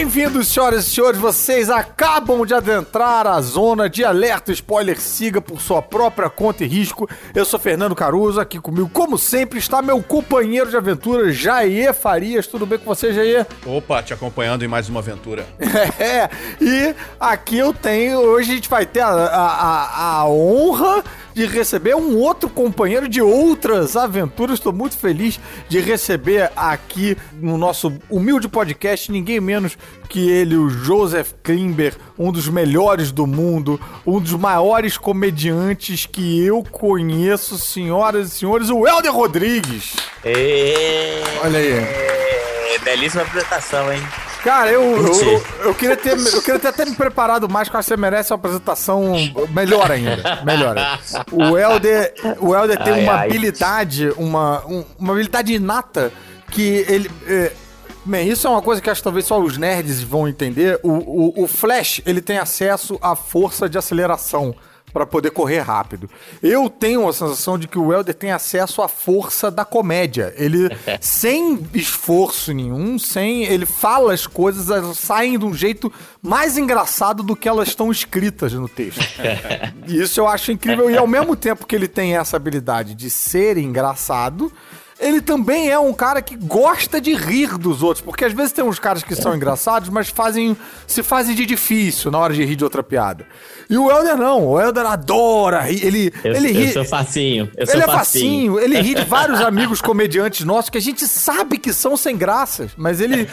Bem-vindos, senhoras e senhores. Vocês acabam de adentrar a zona de alerta spoiler. Siga por sua própria conta e risco. Eu sou Fernando Caruso. Aqui comigo, como sempre, está meu companheiro de aventura, Jair Farias. Tudo bem com você, Jair? Opa, te acompanhando em mais uma aventura. É, e aqui eu tenho. Hoje a gente vai ter a, a, a honra de receber um outro companheiro de outras aventuras. Estou muito feliz de receber aqui no nosso humilde podcast ninguém menos que ele, o Joseph Klimber, um dos melhores do mundo, um dos maiores comediantes que eu conheço, senhoras e senhores, o Helder Rodrigues. Ê, Olha aí. ê, belíssima apresentação, hein? Cara, eu, eu, eu queria ter, eu queria ter até me preparado mais, porque você merece uma apresentação melhor ainda. Melhor. O Helder, o Helder tem Ai, uma ai. habilidade, uma, um- uma habilidade inata que ele. é, Bem, isso é uma coisa que acho que talvez só os nerds vão entender. O, o, o Flash, ele tem acesso à força de aceleração para poder correr rápido. Eu tenho a sensação de que o Helder tem acesso à força da comédia. Ele, sem esforço nenhum, sem. Ele fala as coisas, elas saem de um jeito mais engraçado do que elas estão escritas no texto. E isso eu acho incrível. E ao mesmo tempo que ele tem essa habilidade de ser engraçado. Ele também é um cara que gosta de rir dos outros, porque às vezes tem uns caras que são engraçados, mas fazem se fazem de difícil na hora de rir de outra piada. E o Helder não, o Helder adora rir, ele Eu, ele eu ri, sou facinho. Eu sou ele é facinho. facinho, ele ri de vários amigos comediantes nossos que a gente sabe que são sem graças, mas ele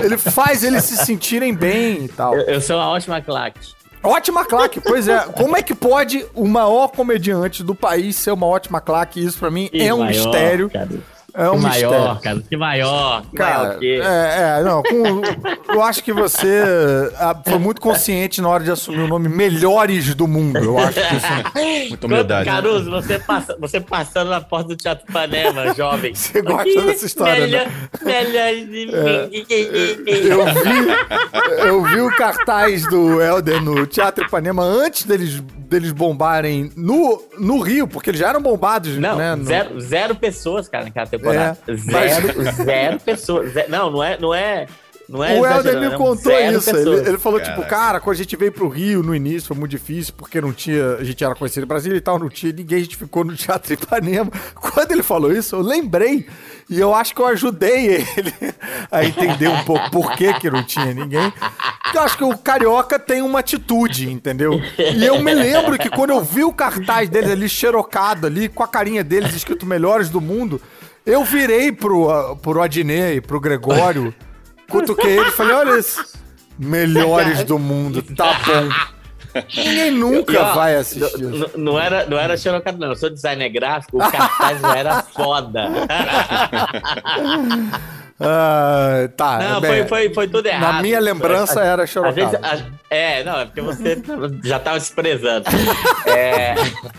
ele faz eles se sentirem bem e tal. Eu, eu sou uma ótima claque. Ótima claque, pois é. Como é que pode o maior comediante do país ser uma ótima claque? Isso pra mim Que é um maior, mistério. Cara. É um que maior, mistério. cara. Que maior. Cara, maior que... é, é, não, com- eu acho que você ah, foi muito consciente na hora de assumir o nome Melhores do Mundo. Eu acho que isso. Muita humildade. Caruso, você, passa, você passando na porta do Teatro Ipanema, jovem. Você gosta dessa história, melhor, né? Melhor de Eu vi, eu vi o cartaz do Helder no Teatro Ipanema antes deles, deles bombarem no, no Rio, porque eles já eram bombados, Não, né? no- zero, zero pessoas, cara, naquela temporada. É, zero, zero pessoas. Ze- não, não é, não é, não é O Helder me contou zero isso. Ele, pessoas. ele falou, Caraca. tipo, cara, quando a gente veio pro Rio no início, foi muito difícil, porque não tinha. A gente era conhecido no Brasil e tal, não tinha ninguém, a gente ficou no Teatro Ipanema. Quando ele falou isso, eu lembrei. E eu acho que eu ajudei ele a entender um pouco por que, que não tinha ninguém. Porque eu acho que o carioca tem uma atitude, entendeu? E eu me lembro que quando eu vi o cartaz deles ali, xerocado ali, com a carinha deles escrito Melhores do Mundo, eu virei pro, pro Adnei e pro Gregório. Cutuquei ele e falei, olha isso. Melhores do mundo, tá bom. Ninguém nunca E, ó, vai assistir n- isso. n- Não era, não era xerocado, não. Eu sou designer gráfico, o cartaz já era foda. Ah, tá, Não, bem, foi, foi, foi tudo errado. Na minha lembrança era Às vezes, xerocado. a- é, não, é porque você já tava desprezando. É,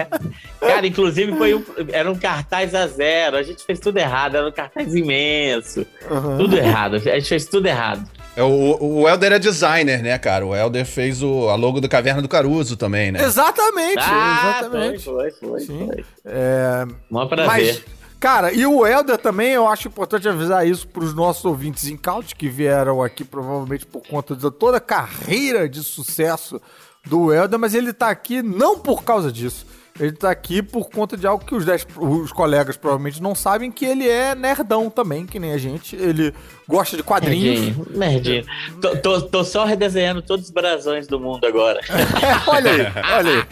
cara, inclusive foi um, era um cartaz a zero. A gente fez tudo errado, era um cartaz imenso. Uhum. Tudo errado. A gente fez tudo errado. É, o, o Helder é designer, né, cara? O Helder fez o, a logo do Caverna do Caruso também, né? Exatamente, Ah, exatamente. foi, foi, foi. Sim. foi. É, Mó prazer. Mas, cara, e o Helder também, eu acho importante avisar isso pros nossos ouvintes em couch que vieram aqui provavelmente por conta de toda a carreira de sucesso do Helder, mas ele tá aqui não por causa disso. Ele tá aqui por conta de algo que os, dez- os colegas provavelmente não sabem, que ele é nerdão também, que nem a gente. Ele gosta de quadrinhos. Nerdinho, nerdinho. Tô, tô, tô só redesenhando todos os brasões do mundo agora. É, olha aí, olha aí.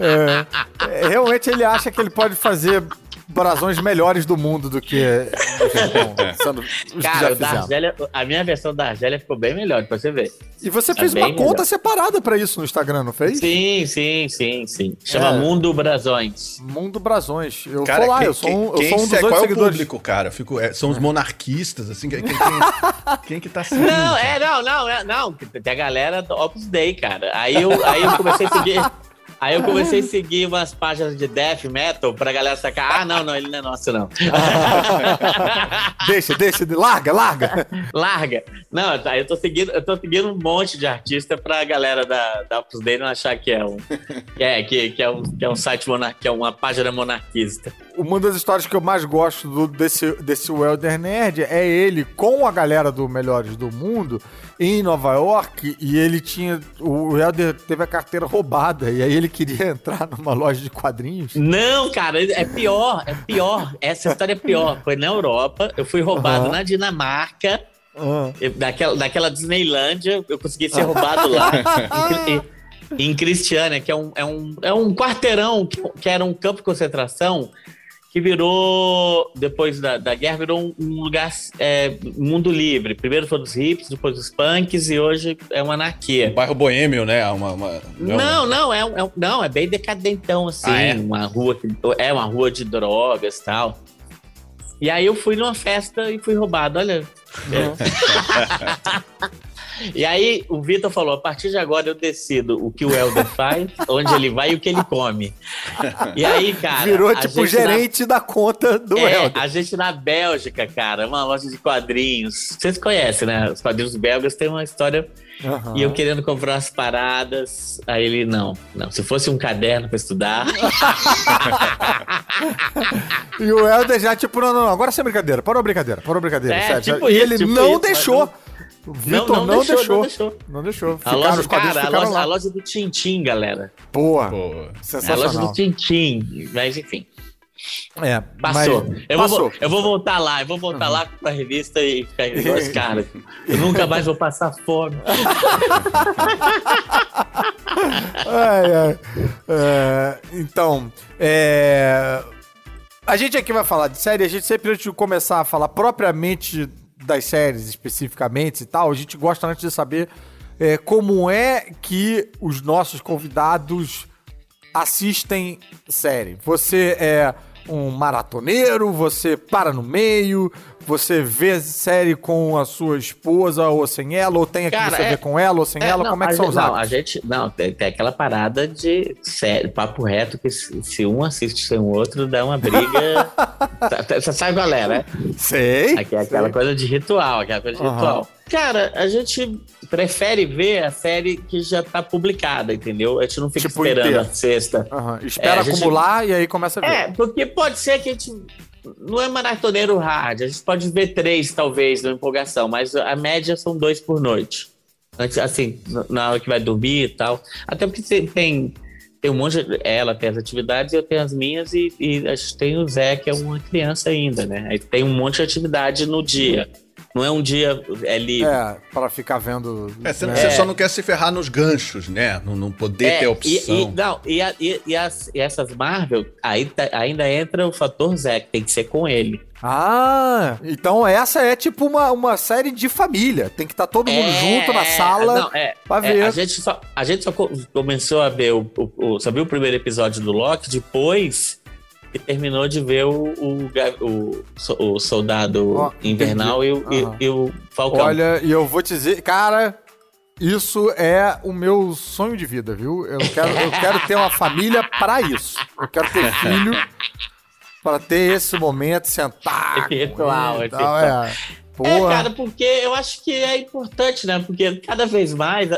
É, é, realmente ele acha que ele pode fazer brasões melhores do mundo do que sendo os que já Cara, o da fizeram. Argélia, a minha versão da Argélia ficou bem melhor, pra você ver. E você Tá fez uma bem conta melhor. separada pra isso no Instagram, não fez? Sim, sim, sim, sim. Chama É. Mundo Brasões. Mundo Brasões. Eu Cara, vou lá, quem, eu sou um, eu quem- sou um dos oito qual é o seguidores. público, cara? Eu fico, é, são os monarquistas, assim, quem, quem, quem, que tá seguindo? Não, é, não, não, é, não. Tem a galera do Opus Dei, cara. Aí eu, aí eu comecei a seguir. Aí eu comecei a seguir umas páginas de death metal pra galera sacar. Ah, não, não, ele não é nosso, não. deixa, deixa, larga, larga. Larga. Não, tá, eu tô seguindo, eu tô seguindo um monte de artista pra galera da, da Opus Dei não achar que é um. Que é, que, que é um, que é um site monar, que é uma página monarquista. Uma das histórias que eu mais gosto do, desse, desse Welder Nerd é ele com a galera do Melhores do Mundo em Nova York e ele tinha. O Helder teve a carteira roubada e aí ele queria entrar numa loja de quadrinhos. Não, cara, é pior, é pior. Essa história é pior. Foi na Europa, eu fui roubado uhum. na Dinamarca. Uhum. Daquela, daquela Disneylândia, eu consegui ser roubado lá. em, em que é um, é um, é um quarteirão que, que era um campo de concentração que virou, depois da, da guerra, virou um, lugar é, mundo livre. Primeiro foram os hips, depois os punks e hoje é uma anarquia. Um bairro boêmio, né? Uma, uma, não, não, é, é, não, é bem decadentão, assim. Ah, é? Uma rua, é uma rua de drogas e tal. E aí eu fui numa festa e fui roubado, olha. É. E aí o Vitor falou: a partir de agora eu decido o que o Helder faz, onde ele vai e o que ele come. E aí, cara. Virou tipo gerente na... da conta do é, Helder. A gente na Bélgica, cara, uma loja de quadrinhos. Vocês conhecem, né? Os quadrinhos belgas têm uma história. Uhum. E eu querendo comprar as paradas. Aí ele, não, não. Se fosse um caderno pra estudar. e o Helder já, tipo, não, não, não. Agora sem brincadeira. Parou a brincadeira. Parou a brincadeira. É, tipo e isso, ele tipo não isso, deixou. O Vitor não, não, não, deixou, não, deixou, não deixou. a loja, cara, a loja, a loja, do Tintim, galera. Boa. Boa. Sensacional. A loja do Tintim. Mas enfim. É, passou. eu, passou. Vou, eu vou voltar lá, eu vou voltar uhum. lá pra revista e ficar igual os caras. Eu nunca mais vou passar fome. ai, ai. É, então, é, a gente aqui vai falar de série, a gente sempre antes de começar a falar propriamente das séries especificamente e tal, a gente gosta antes de saber é, como é que os nossos convidados assistem série. Você é um maratoneiro, você para no meio, você vê série com a sua esposa ou sem ela, ou tem aqui Cara, você é, vê com ela ou sem é, ela, não, como é que são os Não, a gente, não, tem, tem, aquela parada de série, papo reto, que se, se, um assiste sem o outro, dá uma briga. Tá, tá, você sabe qual é, né? Sei. Aqui, aquela sei. coisa de ritual, aquela coisa de uhum. ritual. Cara, a gente prefere ver a série que já tá publicada, entendeu? A gente não fica tipo esperando inteiro. a sexta. Uhum. Espera é, acumular gente... e aí começa a ver. É, porque pode ser que a gente não é maratoneiro hard, a gente pode ver três, talvez, na empolgação, mas a média são dois por noite. Assim, na hora que vai dormir e tal. Até porque tem, tem um monte de, Ela tem as atividades, eu tenho as minhas, e, e a gente tem o Zé, que é uma criança ainda, né? Aí tem um monte de atividade no dia. Não é um dia é livre. É, para ficar vendo. É, você, né? você, só não quer se ferrar nos ganchos, né? Não, não poder é, ter opção. E, e, não, e, a, e, e, as, e essas Marvel, aí tá, ainda entra o fator Zé, que tem que ser com ele. Ah, então essa é tipo uma, uma série de família. Tem que estar tá todo mundo é, junto na sala não, é, pra é, ver. a, gente só, a gente só começou a ver o, o, o, só viu o primeiro episódio do Loki, depois e terminou de ver o, o, o, o Soldado oh, Invernal e o, uhum. e, e o Falcão. Olha, e eu vou te dizer, cara, isso é o meu sonho de vida, viu? Eu quero, eu quero ter uma família para isso. Eu quero ter filho para ter esse momento, sentar. Esse ritual, esse ritual. É. é, cara, porque eu acho que é importante, né? Porque cada vez mais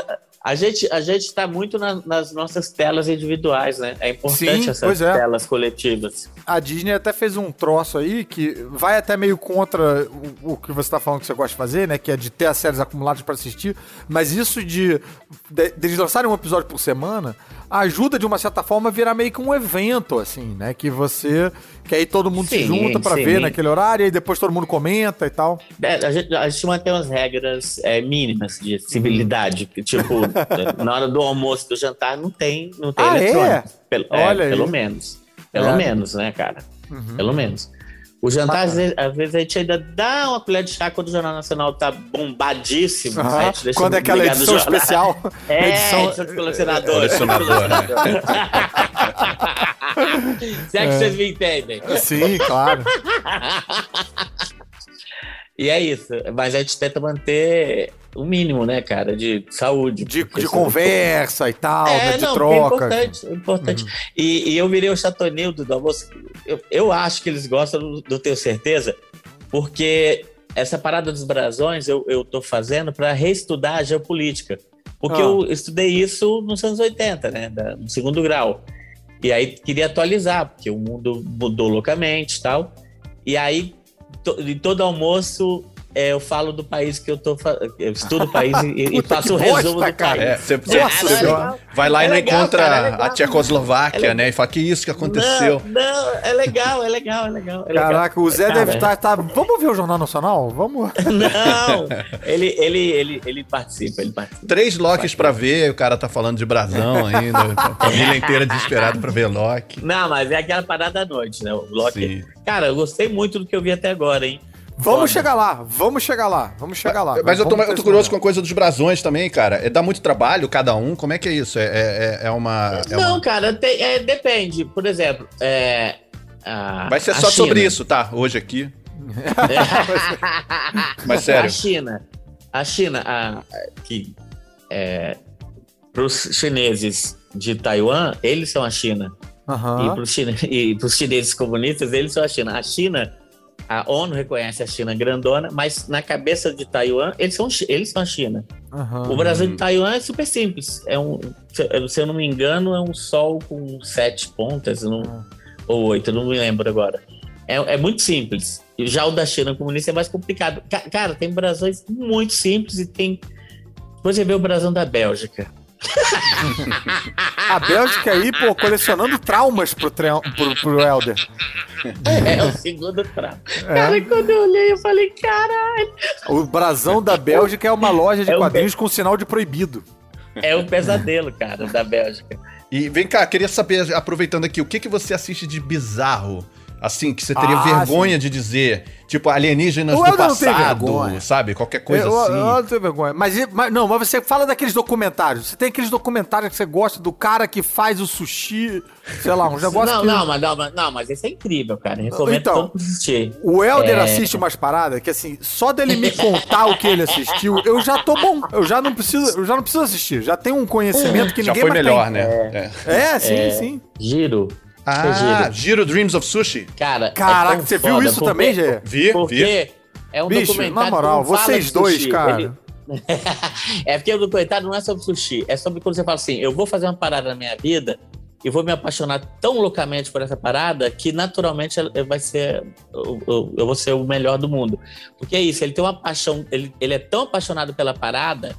a gente a gente está muito na, nas nossas telas individuais, né? É importante Sim, essas é. telas coletivas. A Disney até fez um troço aí que vai até meio contra o, o que você está falando que você gosta de fazer, né? Que é de ter as séries acumuladas para assistir. Mas isso de, de, de eles lançarem um episódio por semana ajuda de uma certa forma a virar meio que um evento, assim, né? Que você. Que aí todo mundo sim, se junta para ver naquele horário e depois todo mundo comenta e tal. É, a, gente, a gente mantém umas regras é, mínimas de civilidade. Que, tipo, na hora do almoço do jantar não tem, não tem ah, é? eletrônico. É? Pelo, Olha pelo menos. Pelo é. menos, né, cara? Uhum. Pelo menos. O jantar, às vezes, às vezes, a gente ainda dá uma colher de chá quando o Jornal Nacional tá bombadíssimo. Uhum. Né? Quando é aquela edição especial. É, edição, edição do colecionador. É, colecionador, né? Se é que é. vocês me entendem. Sim, claro. E é isso. Mas a gente tenta manter o mínimo, né, cara, de saúde. De, de conversa e tal, é, né, de não, é troca. É importante, é importante. Uhum. E, e, eu virei o Chatonildo do almoço. Eu, eu acho que eles gostam do Tenho Certeza, porque essa parada dos brasões eu, eu tô fazendo para reestudar a geopolítica. Porque ah. eu estudei isso nos anos 80, né, da, no segundo grau. E aí queria atualizar, porque o mundo mudou loucamente e tal. E aí, to, em todo almoço, é, eu falo do país que eu tô eu estudo o país e, e faço o resumo bosta, do país. É, você, você, você é vai lá é e não legal, encontra cara, é a Tchecoslováquia, é né? E fala que isso que aconteceu. Não, não, é legal, é legal, é legal. É Caraca, o Zé cara, deve estar. Tá, tá, vamos ver o Jornal Nacional? Vamos. Não, ele, ele, ele, ele participa, ele participa. Três Locks pra ver, o cara tá falando de brasão ainda. a família inteira desesperada pra ver Loki. Não, mas é aquela parada da noite, né? O Loki. Sim. Cara, eu gostei muito do que eu vi até agora, hein? Vamos Foda. chegar lá, vamos chegar lá, vamos chegar lá. Mas eu tô, eu tô curioso com a coisa dos brasões também, cara. É, dá muito trabalho cada um? Como é que é isso? É, é, é uma. É Não, uma... cara, tem, é, depende. Por exemplo, é, a, Vai ser só China. sobre isso, tá? Hoje aqui. Mas sério. A China. A China, a, que é, para os chineses de Taiwan, eles são a China. Uhum. E para os chineses comunistas, eles são a China. A China a ONU reconhece a China grandona, mas na cabeça de Taiwan, eles são, eles são a China. Uhum. O Brasil de Taiwan é super simples. É um, se eu não me engano, é um sol com sete pontas, não, uhum. ou oito, não me lembro agora. É, é muito simples. Já o da China comunista é mais complicado. Cara, tem brasões muito simples e tem. Você vê o brasão da Bélgica a Bélgica aí, pô, colecionando traumas pro, pro, pro Helder. É, é o segundo trauma. É. Cara, quando eu olhei, eu falei, caralho. O brasão da Bélgica é uma loja de é quadrinhos com sinal de proibido. É um pesadelo, cara, da Bélgica. E vem cá, queria saber, aproveitando aqui, o que, que você assiste de bizarro assim, que você teria ah, vergonha sim. de dizer. Tipo, alienígenas do passado, sabe? Qualquer coisa eu, assim. Eu, eu não tenho vergonha. Mas, mas, não, mas você fala daqueles documentários. Você tem aqueles documentários que você gosta do cara que faz o sushi, sei lá, um negócio não, que... Não, mas, não, mas, não, mas esse é incrível, cara. Eu recomendo então, assistir. O Helder é... assiste umas paradas que, assim, só dele me contar o que ele assistiu, eu já tô bom. Eu já não preciso, eu já não preciso assistir. Já tenho um conhecimento que já ninguém foi melhor, tem. né? É, é, é sim, sim. Giro. Ah, Giro Dreams of Sushi. Cara, Caraca, é você viu isso porque, também, Gê? Vi, porque vi. É um Bicho, documentário. Na moral, vocês dois, sushi. cara. Ele... é porque o documentário não é sobre sushi, é sobre quando você fala assim: eu vou fazer uma parada na minha vida e vou me apaixonar tão loucamente por essa parada que naturalmente vai ser eu, eu vou ser o melhor do mundo. Porque é isso, ele tem uma paixão, ele, ele é tão apaixonado pela parada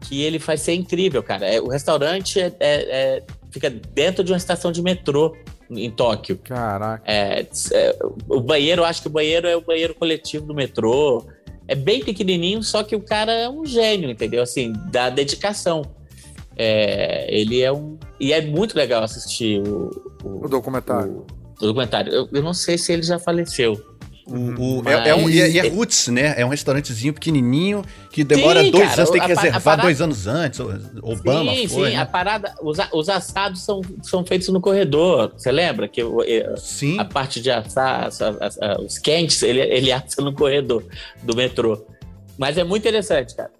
que ele faz ser incrível, cara. É, o restaurante é, é, é fica dentro de uma estação de metrô em Tóquio. Caraca. É, é, o banheiro, acho que o banheiro é o banheiro coletivo do metrô. É bem pequenininho, só que o cara é um gênio, entendeu? Assim, da dedicação. É, ele é um. E é muito legal assistir o. O, o documentário. O, o documentário. Eu, eu, não sei se ele já faleceu. O, o é, é, um, e é, é, Roots, né? É um restaurantezinho pequenininho que demora sim, dois cara, anos, tem que reservar parada... dois anos antes. Obama sim, foi, sim, né? a parada, os, os, assados são, são feitos no corredor. Você lembra que sim. a parte de assar, os quentes, ele, ele assa no corredor do metrô. Mas é muito interessante, cara.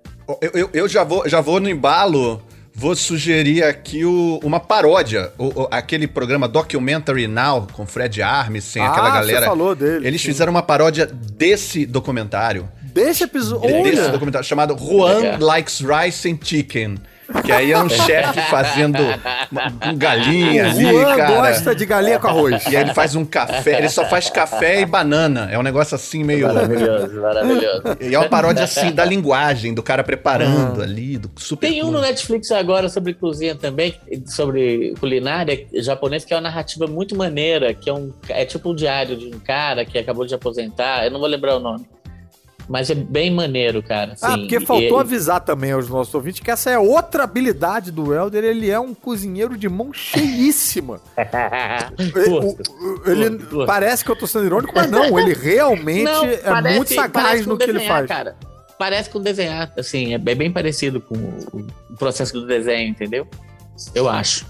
Eu, eu, eu já, vou, já vou no embalo Vou sugerir aqui o, uma paródia, o, o, aquele programa Documentary Now com Fred Armisen, ah, aquela galera. Você falou dele. Eles sim. fizeram uma paródia desse documentário. Desse episódio? Desse documentário chamado Juan Likes Rice and Chicken. Que aí é um chefe fazendo um galinha ali, Juan cara. gosta de galinha com arroz. E aí ele faz um café, ele só faz café e banana. É um negócio assim meio. Maravilhoso, maravilhoso. E é uma paródia assim da linguagem, do cara preparando ali, do super. Tem um no Netflix agora sobre cozinha também, sobre culinária japonês, que é uma narrativa muito maneira, que é um. É tipo um diário de um cara que acabou de aposentar. Eu não vou lembrar o nome. Mas é bem maneiro, cara. Assim, ah, porque faltou e... avisar também aos nossos ouvintes que essa é outra habilidade do Helder. Ele é um cozinheiro de mão cheíssima. ele, ele parece que eu tô sendo irônico, mas não. Ele realmente não, é parece, muito sagaz no que desenhar, ele faz. Cara. Parece com desenhar, assim, é bem parecido com o processo do desenho, entendeu? Eu acho.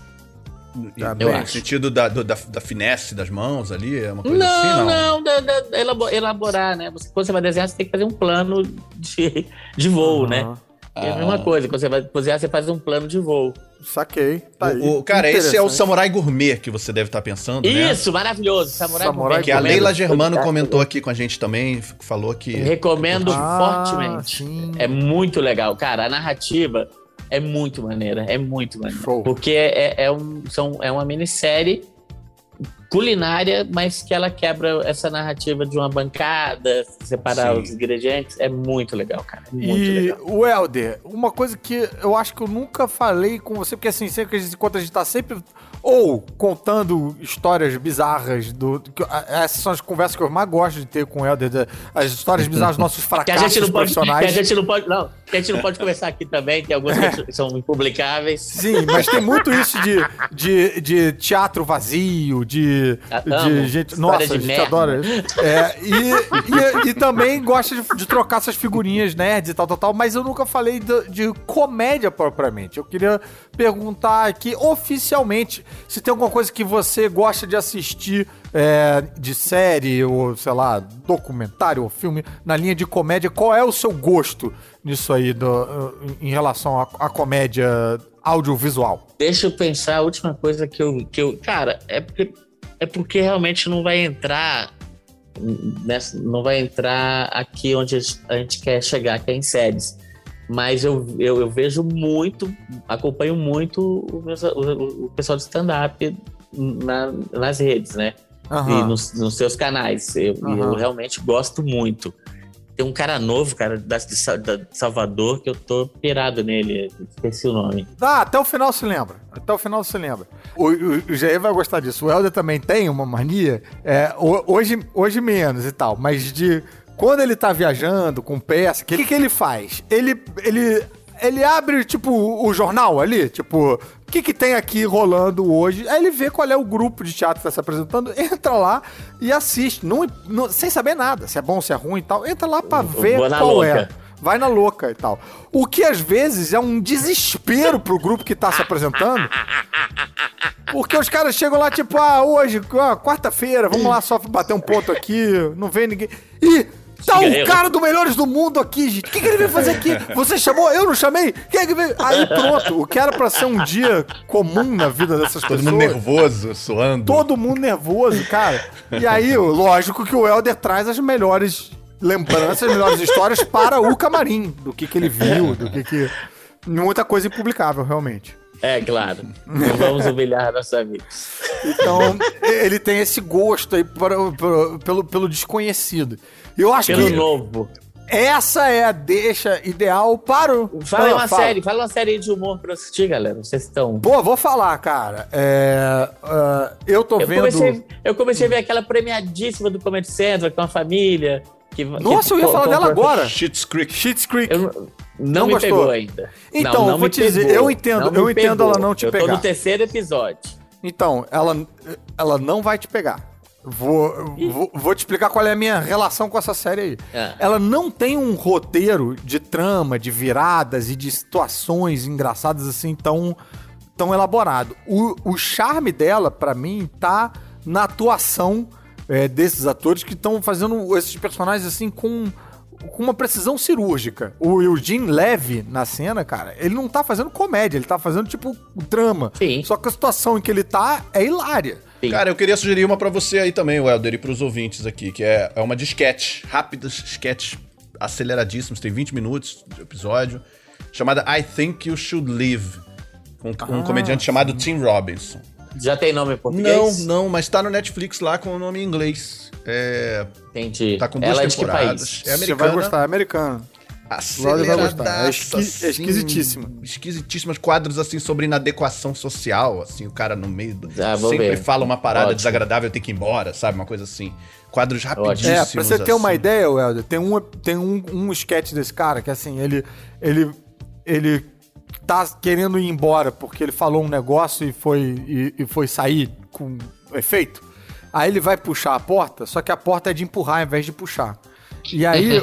Tá eu acho. No sentido da, do, da, da finesse das mãos ali, é uma coisa não, assim, não? Não, da, da, elaborar, né? Você, quando você vai desenhar, você tem que fazer um plano de, de voo, uhum. né? É a mesma coisa, quando você vai cozinhar, você faz um plano de voo. Saquei. Tá o, o, cara, esse é o Samurai Gourmet que você deve estar pensando, né? Isso, maravilhoso. Samurai, Samurai Gourmet. Que a Leila Germano comentou aqui com a gente também, falou que... Recomendo ah, fortemente. Sim. É muito legal. Cara, a narrativa é muito maneira, é muito maneira. Show. Porque é, é, é, um, são, é uma minissérie culinária, mas que ela quebra essa narrativa de uma bancada, separar Sim. os ingredientes. É muito legal, cara. É muito e legal. o Helder, uma coisa que eu acho que eu nunca falei com você, porque assim, sempre que a gente encontra, a gente tá sempre ou contando histórias bizarras do. essas são as conversas que eu mais gosto de ter com o Helder, as histórias bizarras dos nossos fracassos que a gente não pode, profissionais. Que a gente não pode. Não, que a gente não pode conversar aqui também, tem algumas que são impublicáveis. Sim, mas tem muito isso de, de, de teatro vazio, de, de gente. Nossa, a gente adora. É, e, e, e, também gosta de, de, trocar essas figurinhas nerds e tal, tal, tal, mas eu nunca falei de, de comédia propriamente. Eu queria perguntar aqui oficialmente se tem alguma coisa que você gosta de assistir é, de série ou, sei lá, documentário ou filme na linha de comédia. Qual é o seu gosto nisso aí do, em relação à comédia audiovisual? Deixa eu pensar a última coisa que eu. Que eu cara, é porque, é porque realmente não vai entrar. Nessa, não vai entrar aqui onde a gente quer chegar, que é em séries mas eu, eu, eu, vejo muito, acompanho muito o, o, o pessoal de stand-up na, nas redes, né? Uhum. E nos, nos, seus canais. Eu, uhum. eu realmente gosto muito. Tem um cara novo, cara, da, de Salvador, que eu tô pirado nele. Esqueci o nome. Ah, até o final se lembra. Até o final se lembra. O, o, o Jair vai gostar disso. O Helder também tem uma mania. É, hoje, hoje menos e tal, mas de quando ele tá viajando com peça, o que, que ele faz? Ele, ele, ele abre, tipo, o jornal ali, tipo, o que, que tem aqui rolando hoje? Aí ele vê qual é o grupo de teatro que tá se apresentando, entra lá e assiste, não, não sem saber nada, se é bom, se é ruim e tal. Entra lá pra ver qual é. vai na louca e tal. O que às vezes é um desespero pro grupo que tá se apresentando. Porque os caras chegam lá, tipo, ah, hoje, ah, quarta-feira, vamos lá só bater um ponto aqui, não vem ninguém. E Tá o cara do Melhores do Mundo aqui, gente. O que, que ele veio fazer aqui? Você chamou? Eu não chamei? Quem é que veio? Aí pronto. O que era pra ser um dia comum na vida dessas Todo pessoas. Todo mundo nervoso, suando. Todo mundo nervoso, cara. E aí, lógico que o Helder traz as melhores lembranças, as melhores histórias para o camarim. Do que, que ele viu, do que que... Muita coisa impublicável, realmente. É, claro. Não vamos humilhar nossos amigos. Então, ele tem esse gosto aí para, para, pelo, pelo desconhecido. Eu acho Pelo que. novo. Essa é a deixa ideal para o. Fala uma fala. série, fala uma série de humor pra assistir, galera. Vocês estão. Pô, vou falar, cara. É, uh, eu tô eu vendo. Comecei, eu comecei a ver aquela premiadíssima do Comedy Central com a família. Que, Nossa, que, eu ia falar dela agora. Shit's Creek. Shit's Creek. Eu, não, não me gostou. pegou ainda. Então, não, não vou te dizer, eu entendo, eu entendo ela não te eu pegar. Eu tô no terceiro episódio. Então, ela, ela não vai te pegar. Vou, vou, vou, te explicar qual é a minha relação com essa série aí. É. Ela não tem um roteiro de trama, de viradas e de situações engraçadas assim tão, tão elaborado. O, o charme dela, para mim, tá na atuação é, desses atores que estão fazendo esses personagens assim com com uma precisão cirúrgica. O Eugene Levy, na cena, cara, ele não tá fazendo comédia, ele tá fazendo, tipo, drama. Sim. Só que a situação em que ele tá é hilária. Sim. Cara, eu queria sugerir uma para você aí também, Welder, e pros ouvintes aqui, que é, é uma de sketch, rápidas sketch aceleradíssimos, tem 20 minutos de episódio, chamada I Think You Should Live, com um ah, comediante sim. chamado Tim Robinson. Já tem nome em português? Não, não, mas tá no Netflix lá com o nome em inglês. É... Entendi. Tá com duas Ela é temporadas. É, é americana. Você vai gostar, é americano. Aceleradaça, é, esqui, assim, é esquisitíssima. Esquisitíssimas quadros assim sobre inadequação social, assim, o cara no meio do, ah, sempre ver. fala uma parada Ótimo. desagradável, tem que ir embora, sabe, uma coisa assim. Quadros rapidíssimos. É, pra você ter uma assim. ideia, Helder, tem um tem um, um sketch desse cara que assim, ele ele ele tá querendo ir embora porque ele falou um negócio e foi e, e foi sair com efeito. Aí ele vai puxar a porta, só que a porta é de empurrar ao invés de puxar. E aí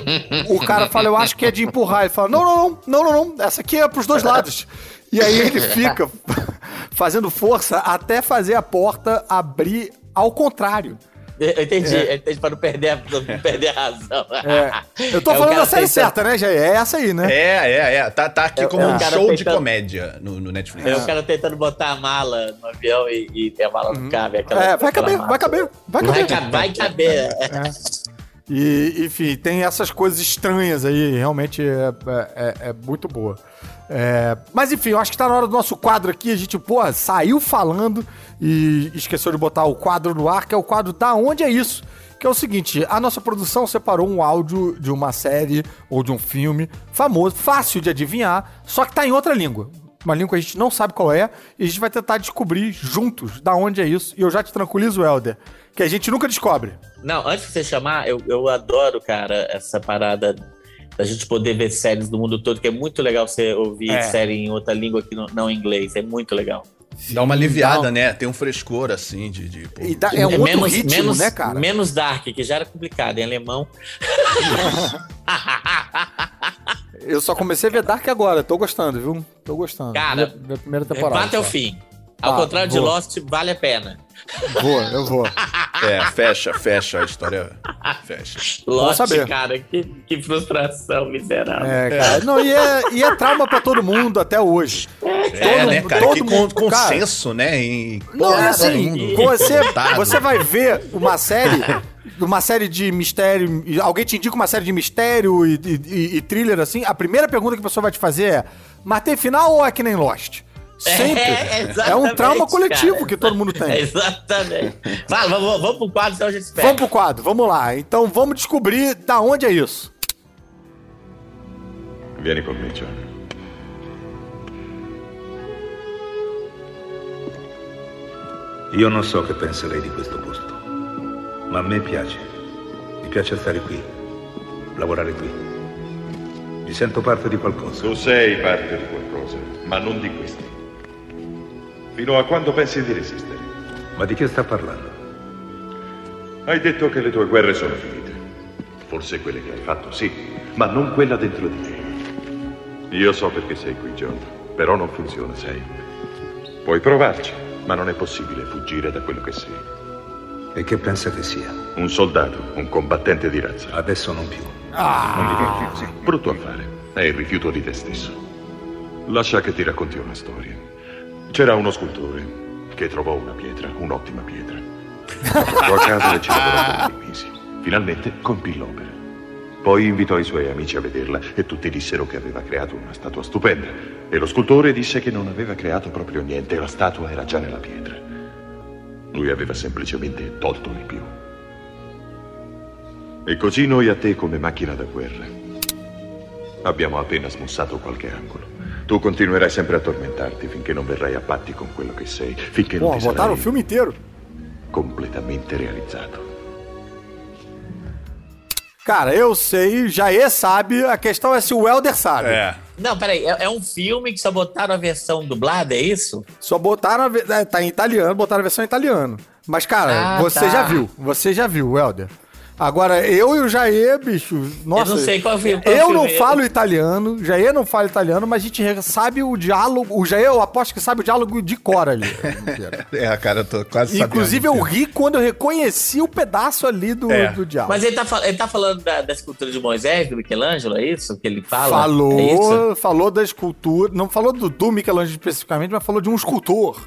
o cara fala, eu acho que é de empurrar. Ele fala, não, não, não, não, não, não, essa aqui é pros dois lados. E aí ele fica fazendo força até fazer a porta abrir ao contrário. Eu entendi, é. eu entendi pra não perder a, não perder a razão. É. Eu tô é falando da série tentando... certa, né, Jair? É essa aí, né? É, é, é. Tá, tá aqui é, como um show tentando... de comédia no, no Netflix. É o cara tentando botar a mala no avião e, e a mala não uhum. cabe. Aquela, é, vai caber, vai caber, vai caber. Vai, vai caber. É. E, enfim, tem essas coisas estranhas aí, realmente é, é, é muito boa. É, mas enfim, eu acho que tá na hora do nosso quadro aqui. A gente, pô, saiu falando e esqueceu de botar o quadro no ar, que é o quadro Da Onde é Isso? Que é o seguinte: a nossa produção separou um áudio de uma série ou de um filme famoso, fácil de adivinhar, só que tá em outra língua. Uma língua que a gente não sabe qual é, e a gente vai tentar descobrir juntos da onde é isso. E eu já te tranquilizo, Helder, que a gente nunca descobre. Não, antes de você chamar, eu, eu adoro, cara, essa parada da gente poder ver séries do mundo todo, que é muito legal você ouvir é. série em outra língua que não, não em inglês. É muito legal. Dá uma aliviada, né? Tem um frescor, assim, de... de e dá, é um outro menos, ritmo, menos, né, cara? Menos dark, que já era complicado. Em alemão... Eu só comecei a ver Dark agora. Tô gostando, viu? Tô gostando. Cara, minha, minha primeira temporada. Vá até o fim. Ao ah, contrário vou. de Lost, vale a pena. Vou, eu vou. É, fecha, fecha a história. Fecha. Lost, saber. cara, que, que frustração miserável. É, cara. Não, e é, e é trauma pra todo mundo até hoje. É, todo, né, cara? Todo que mundo, consenso, cara, né? Em... Não, é assim, você, você vai ver uma série uma série de mistério. Alguém te indica uma série de mistério e, e, e, thriller assim. A primeira pergunta que a pessoa vai te fazer é: mas tem final ou é que nem Lost? Sempre. É, é um trauma coletivo cara. que todo mundo tem. exatamente. Fala, vamos, vamos pro quadro, então a gente espera. Vamos pro quadro, vamos lá. Então vamos descobrir da onde é isso. Vieni con me, John. Io non so che penserei di questo posto, ma a me piace. Mi piace stare qui, lavorare qui. Mi sento parte di qualcosa. Tu sei parte di qualcosa, ma non di questo. Fino a quando pensi di resistere? Ma di che sta parlando? Hai detto che le tue guerre sono finite. Forse quelle che hai fatto, sì, ma non quella dentro di te. Io so perché sei qui, John, però non funziona, sai. Puoi provarci, ma non è possibile fuggire da quello che sei. E che pensa che sia? Un soldato, un combattente di razza. Adesso non più. Ah! Non mi più, sì. Brutto affare. È il rifiuto di te stesso. Lascia che ti racconti una storia. C'era uno scultore che trovò una pietra, un'ottima pietra. La portò a casa e ci lavorò per mesi. Finalmente compì l'opera. Poi invitò i suoi amici a vederla e tutti dissero che aveva creato una statua stupenda. E lo scultore disse che non aveva creato proprio niente, la statua era già nella pietra. Lui aveva semplicemente tolto il più. E così noi a te come macchina da guerra. Abbiamo appena smussato qualche angolo. Tu continuerai sempre a tormentarti finché non verrai a patti con quello che sei, finché non Pô, ti botaram o filme inteiro. completamente realizzato. Cara, eu sei, Jair sabe, a questão é se o Helder sabe. É. Não, peraí, é, é um filme que só botaram a versão dublada, é isso? Só botaram a, é, tá em italiano, botaram a versão em italiano. Mas, cara, ah, você tá. já viu, você já viu, Helder. Agora, eu e o Jair, bicho, nossa. Eu não sei qual filme. eu não falo italiano, Jair não fala italiano, mas a gente sabe o diálogo. O Jair, eu aposto que sabe o diálogo de cor ali. é, cara, eu tô quase sabendo. Inclusive, eu ri quando eu reconheci o pedaço ali do, é. do diálogo. Mas ele tá, ele tá falando da, da, escultura de Moisés, do Michelangelo, é isso que ele fala? Falou, é falou da escultura. Não falou do, do Michelangelo especificamente, mas falou de um escultor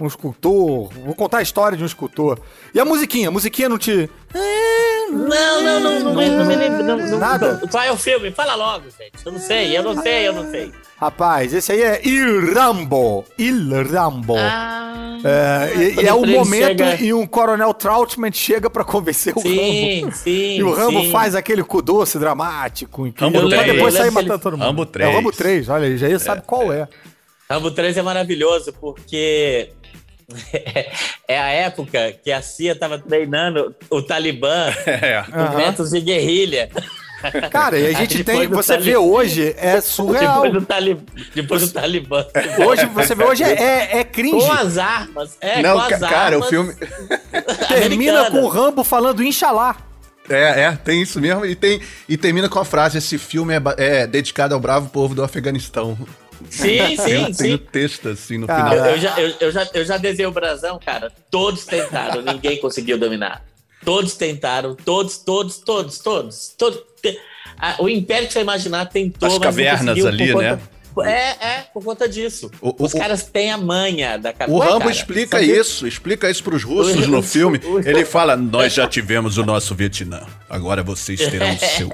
um escultor. Vou contar a história de um escultor. E a musiquinha? A musiquinha não te. Não, não, não, não, me, não me lembro. Não, não, Nada. Qual é o filme? Fala logo, gente. Eu não sei, eu não sei, eu não sei. Rapaz, esse aí é Il Rambo. Il Rambo. Ah, é, e, e é o momento chega... em um Coronel Troutman chega pra convencer o sim, Rambo. Sim, e o Rambo sim. faz aquele cu doce dramático. Rambo 3. Pra depois sair matando todo mundo. Rambo 3. É o Rambo 3, olha aí, já é. sabe qual é. Rambo 3 é maravilhoso porque é a época que a CIA estava treinando o Talibã é. com métodos de guerrilha. Cara, e a gente tem, você vê hoje, é surreal. Depois do, Talib, depois do Talibã. Hoje, você vê hoje, é, é cringe. Com as armas. É, Não, com as cara, armas o filme... Termina com o Rambo falando Inxalá. É, é, tem isso mesmo. E, tem, e termina com a frase: esse filme é, é dedicado ao bravo povo do Afeganistão. Sim, sim, Tem sim. o texto assim no Cara, final. Eu, eu já, eu, eu já, eu já desenhei o brasão, cara. Todos tentaram, ninguém conseguiu dominar. Todos tentaram, todos, todos, todos, todos. todos. Te- a- o império que você imaginar tentou, As cavernas conseguiu ali, por né? conta- É, é, por conta disso. O- Os o- caras têm a manha da O cabeça. Rambo explica isso, explica isso pros russos O- no o- filme. o- Ele fala: Nós já tivemos o nosso Vietnã, agora vocês terão o seu.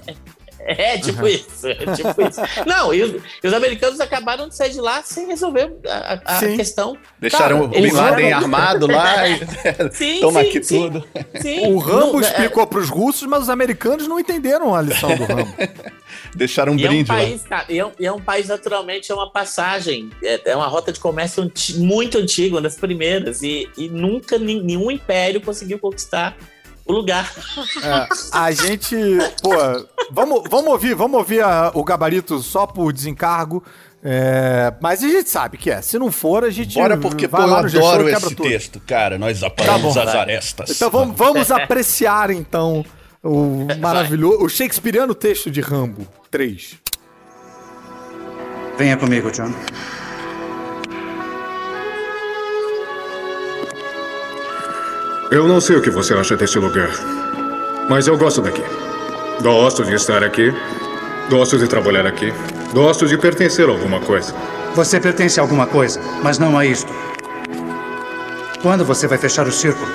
É, tipo isso, é tipo isso. Não, e os, e os americanos acabaram de sair de lá sem resolver a, a- questão. Deixaram Cara, o Bin eles Laden foram- armado lá e Sim, toma sim, aqui sim. tudo. Sim, O Rambo não, é- explicou pros russos, mas os americanos não entenderam a lição do Rambo. Deixaram um E é um brinde lá. país, cara, e é um, e é um país naturalmente, é uma passagem, é, é uma rota de comércio anti- muito antiga, uma das primeiras, e, e nunca nenhum império conseguiu conquistar o lugar. É, a gente, pô, vamos, vamos ouvir, vamos ouvir a- o gabarito só por desencargo. é, mas a gente sabe que é. Se não for, a gente Bora porque, pô, vai eu no G-Show adoro quebra esse tudo. texto, cara. Nós apagamos bom, as vai. arestas. Então vamos, vamos apreciar então o maravilhoso, o shakespeariano texto de Rambo 3. Venha comigo, John. Eu não sei o que você acha desse lugar, mas eu gosto daqui. Gosto de estar aqui, gosto de trabalhar aqui, gosto de pertencer a alguma coisa. Você pertence a alguma coisa, mas não a isto. Quando você vai fechar o círculo?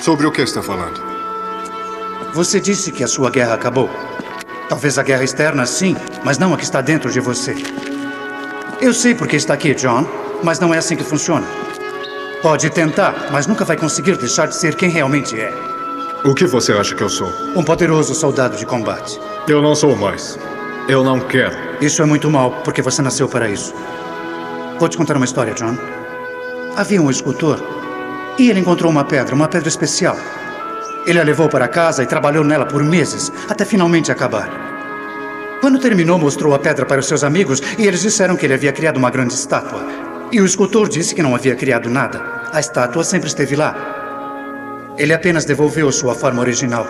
Sobre o que está falando? Você disse que a sua guerra acabou. Talvez a guerra externa, sim, mas não a que está dentro de você. Eu sei porque está aqui, John, mas não é assim que funciona. Pode tentar, mas nunca vai conseguir deixar de ser quem realmente é. O que você acha que eu sou? Um poderoso soldado de combate. Eu não sou mais. Eu não quero. Isso é muito mal, porque você nasceu para isso. Vou te contar uma história, John. Havia um escultor e ele encontrou uma pedra, uma pedra especial. Ele a levou para casa e trabalhou nela por meses, até finalmente acabar. Quando terminou, mostrou a pedra para os seus amigos e eles disseram que ele havia criado uma grande estátua. E o escultor disse que não havia criado nada. A estátua sempre esteve lá. Ele apenas devolveu sua forma original.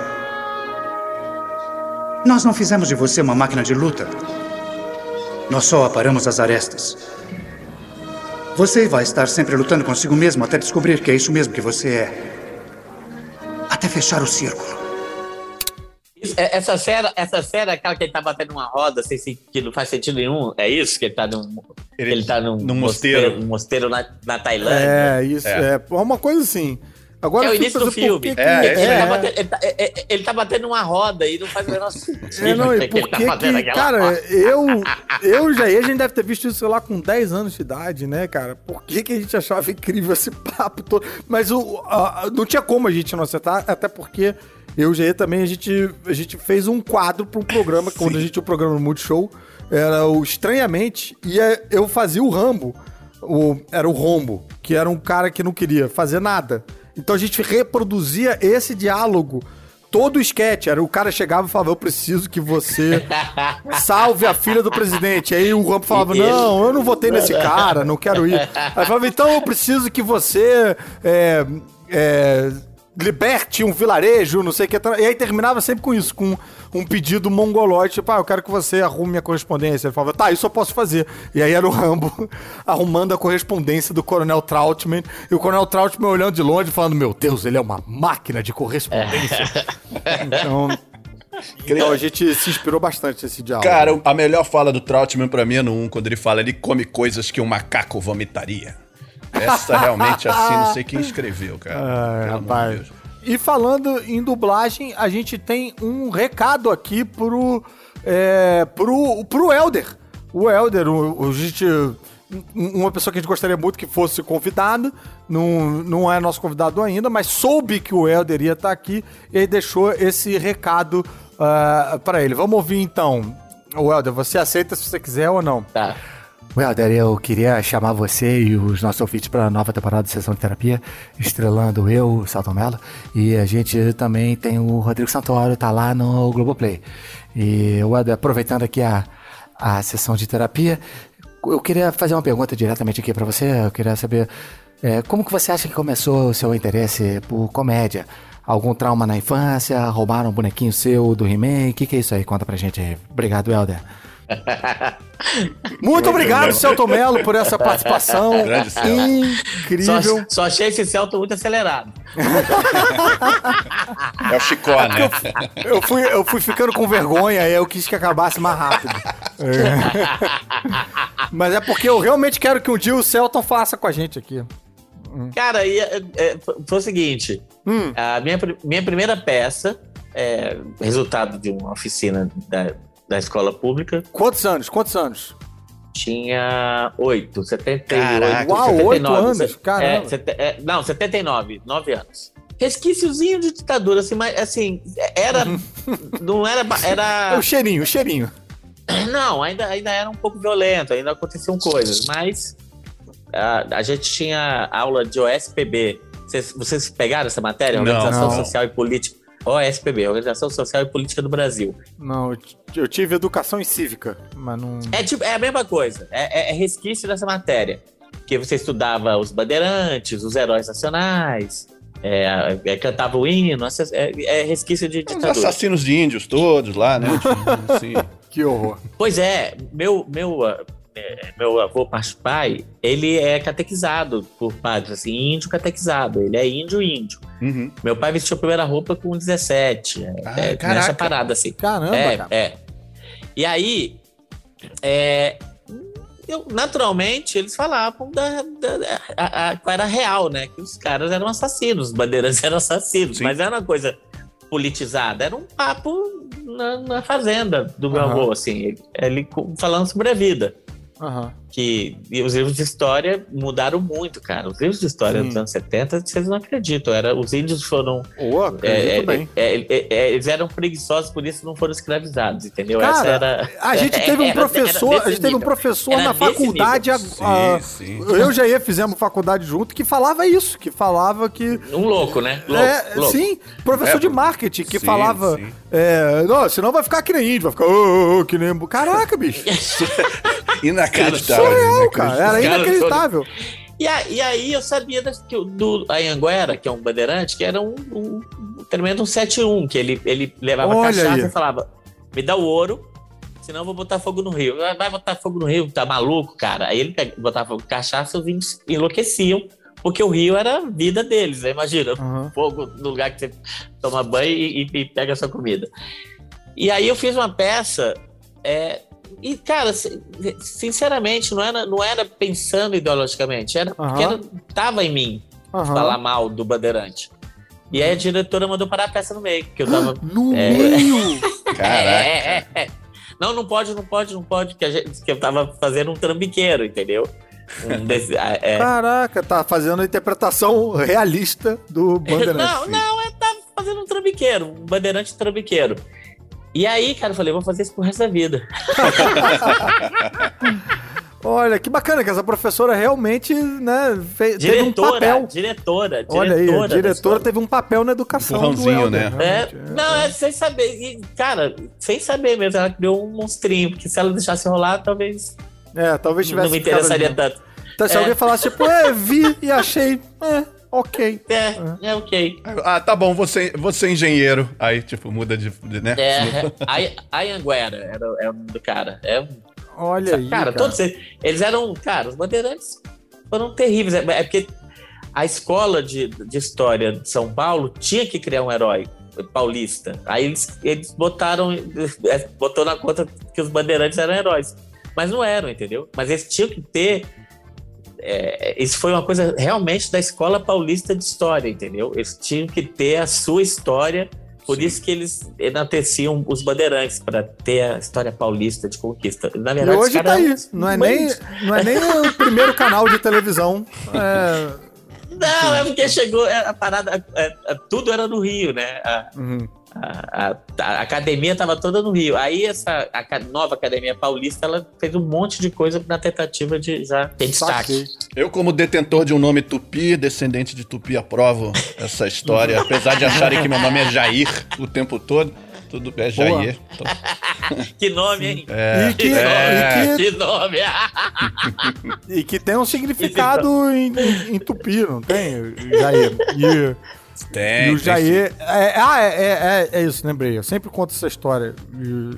Nós não fizemos de você uma máquina de luta. Nós só aparamos as arestas. Você vai estar sempre lutando consigo mesmo até descobrir que é isso mesmo que você é. Até fechar o círculo. É- Essa cena, essa cena é aquela que ele tá batendo uma roda, sem, sen- que não faz sentido nenhum. É isso? Que ele tá num, Ele- ele, tá num, num mosteiro. Um mosteiro na, na Tailândia. É, isso, É. é, uma coisa assim. Agora É o início do filme. que que- É, Ele, é, tá batendo, ele, tá, é- é- ele tá batendo uma roda e não faz o menor sentido. É, não, e que por ele tá que que, cara, roda. eu, eu e Jair, a gente deve ter visto isso, sei lá, com 10 anos de idade, né, cara? Por que, que a gente achava incrível esse papo todo? Mas o, a- não tinha como a gente não acertar, até porque eu e o também, a gente, a gente fez um quadro para um programa, quando a gente tinha o programa no Multishow, era o Estranhamente, e é- eu fazia o Rambo, o, era o Rombo, que era um cara que não queria fazer nada. Então a gente reproduzia esse diálogo todo o sketch. Era o cara chegava e falava: Eu preciso que você salve a filha do presidente. Aí o Rambo falava: Não, eu não votei nesse cara, não quero ir. Aí falava: Então eu preciso que você. é, é, liberte um vilarejo, não sei o que. E aí terminava sempre com isso, com um pedido mongolóide, tipo, ah, eu quero que você arrume minha correspondência. Ele falava, tá, isso eu posso fazer. E aí era o Rambo arrumando a correspondência do Coronel Troutman, e o Coronel Troutman olhando de longe, falando, meu Deus, ele é uma máquina de correspondência. então, então a gente se inspirou bastante nesse diálogo. Cara, a melhor fala do Troutman pra mim é no 1, quando ele fala ele come coisas que um macaco vomitaria. Essa realmente assim, não sei quem escreveu, cara. Ai, rapaz. E falando em dublagem, a gente tem um recado aqui pro, é, pro, pro Elder. O Elder, o, o gente, um- uma pessoa que a gente gostaria muito que fosse convidado, não, não é nosso convidado ainda, mas soube que o Elder ia estar aqui e deixou esse recado para pra ele. Vamos ouvir então. O Elder, você aceita se você quiser ou não? Tá. Welder, eu queria chamar você e os nossos ouvintes para a nova temporada de Sessão de Terapia, estrelando eu, o Salton Mello, e a gente também tem o Rodrigo Santoro, tá lá no Globoplay. E, Welder, aproveitando aqui a, a sessão de terapia, eu queria fazer uma pergunta diretamente aqui para você, eu queria saber é, como que você acha que começou o seu interesse por comédia? Algum trauma na infância? Roubaram um bonequinho seu do He-Man? O que, que é isso aí? Conta pra gente aí. Obrigado, Helder. Muito obrigado, Celton Mello, por essa participação Grande Celton. incrível. Só, só achei esse Celto muito acelerado. É o Chicó, né? Eu fui, eu fui ficando com vergonha e eu quis que acabasse mais rápido. É. Mas é porque eu realmente quero que um dia o Celton faça com a gente aqui. Cara, e, é, é, foi o seguinte: Hum. a minha, minha primeira peça, é, resultado de uma oficina da, da escola pública, Quantos anos? Quantos anos? tinha oito, 78. Caraca. Uau, 79, oito anos? se- Caramba. É, sete- é, não, 79, nove anos. Resquíciozinho de ditadura, assim, mas assim, era. não era. ba- É Era. o cheirinho, o cheirinho. Não, ainda, ainda era um pouco violento, ainda aconteciam coisas, mas a, a gente tinha aula de OSPB. Vocês, vocês pegaram essa matéria? Não. Organização Não. Social e Política. OSPB, Organização Social e Política do Brasil. Não, eu tive educação em cívica, mas não. É, tipo, é a mesma coisa, é, é- é resquício dessa matéria. Que você estudava os bandeirantes, os heróis nacionais, é, é, cantava o hino, é, é resquício de Os ditadura. assassinos de índios todos lá, né? Assim. Que horror. Pois é, meu, meu, ah, é, meu avô, parte pai, ele é catequizado por padres, assim, índio catequizado. Ele é índio, índio. Uhum. Meu pai vestiu a primeira roupa com 17. é, Ah, é, nessa parada, assim. Caramba, é, cara. é. E aí, é, eu, naturalmente, eles falavam da, da- da- a- a- qual era real, né? Que os caras eram assassinos, os bandeiras eram assassinos, Sim. mas era uma coisa politizada, era um papo na, na fazenda do meu Aham. avô, assim, ele, ele falando sobre a vida. Aham. Que e os livros de história mudaram muito, cara. Os livros de história Sim. dos anos 70, vocês não acreditam. Era, os índios foram Ô, é, é, bem. é, é, é, eles eram preguiçosos, por isso não foram escravizados, entendeu? Essa Cara, era. a gente teve um professor, a gente teve um professor Era na faculdade, a- Sim, a- sim. eu e o Jair fizemos faculdade junto, que falava isso, que falava que. Um louco, né? Louco, é, louco. sim, professor É, de marketing que sim, falava, sim. é, não, senão vai ficar que nem índio, vai ficar "Ô, ô, ô", que nem caraca, bicho, Inacreditável. surreal, cara, era Cara, inacreditável. E, a- e aí eu sabia das- que o- do Anhanguera, que é um bandeirante, que era um, um, um tremendo um 7-1, que ele, ele levava Olha cachaça aí. e falava: me dá o ouro, senão eu vou botar fogo no rio. "Ah, Vai botar fogo no rio, tá maluco, cara? Aí ele botava fogo cachaça, os índios enlouqueciam, porque o rio era a vida deles, né? Imagina, Aham. fogo no lugar que você toma banho e, e- e pega a sua comida. E aí eu fiz uma peça. é, e, cara, si- sinceramente, não era, não era pensando ideologicamente, era porque Aham. era, tava em mim Aham. falar mal do Bandeirante. E aí a diretora mandou parar a peça no meio, que eu tava. No É. meio! Caraca. É, é, é. Não, não pode, não pode, não pode, que, a gente, que eu tava fazendo um trambiqueiro, entendeu? Um desse- ah, é. Caraca, tá fazendo a interpretação realista do Bandeirante. Não, não, eu tava fazendo um trambiqueiro, um bandeirante trambiqueiro. E aí, cara, eu falei, vou fazer isso pro resto da vida. Olha, que bacana que essa professora realmente, né, fez, teve um Diretora, papel. diretora, Olha aí, a diretora diretora teve um papel na educação Empurrãozinho, do Helder, né? É, realmente. não, é sem saber. E, cara, sem saber mesmo. Ela criou um monstrinho, porque se ela deixasse rolar, talvez É, talvez tivesse não me interessaria tanto. Então, se É. alguém falasse, tipo, é, vi e achei, é, ok. É, é ok. Ah, tá bom, você, você é engenheiro. Aí, tipo, muda de. de- né? É, a, a Anguera era, era o nome do cara. É, Olha aí, cara, cara. todos eles, eles eram, cara, os bandeirantes foram terríveis. É, é porque a escola de, de história de São Paulo tinha que criar um herói paulista. Aí eles, eles botaram, é, botou na conta que os bandeirantes eram heróis. Mas não eram, entendeu? Mas eles tinham que ter. É, isso foi uma coisa realmente da escola paulista de história, entendeu? Eles tinham que ter a sua história. Por isso que eles enalteciam os bandeirantes, para ter a história paulista de conquista. Na E verdade, os hoje tá aí. Não é, nem, não é nem o primeiro canal de televisão. É, Não, é porque chegou é, a parada. é, é, tudo era no Rio, né? A, uhum. A- a- a academia estava toda no Rio. Aí essa aca- nova academia paulista ela fez um monte de coisa na tentativa de já ter destaque. Eu, como detentor de um nome tupi, descendente de tupi, aprovo essa história. Apesar de acharem que meu nome é Jair o tempo todo. Tudo é Jair. Então, Que nome, hein? é, E que- é, e que- Que nome! E que tem um significado em, em, em tupi, não tem, Jair? E, tem, e o Jair. é- ah, é, é, é, é isso, lembrei. Eu sempre conto essa história.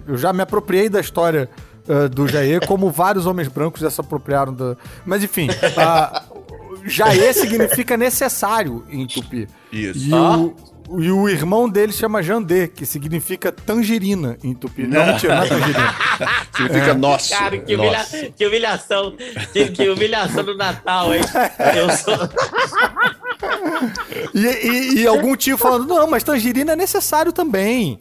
Eu já me apropriei da história uh, do Jair, como vários homens brancos já se apropriaram da. Mas enfim, uh, Jair significa necessário em tupi. Isso. E, o, e o irmão dele chama Jandê, que significa tangerina em tupi. Não, mentira, não é tangerina. Significa nosso. Cara, que, humilha- nosso. que humilhação. Que, que humilhação do Natal, hein? Eu sou. E, e- e algum tio falando, não, mas tangerina é necessário também.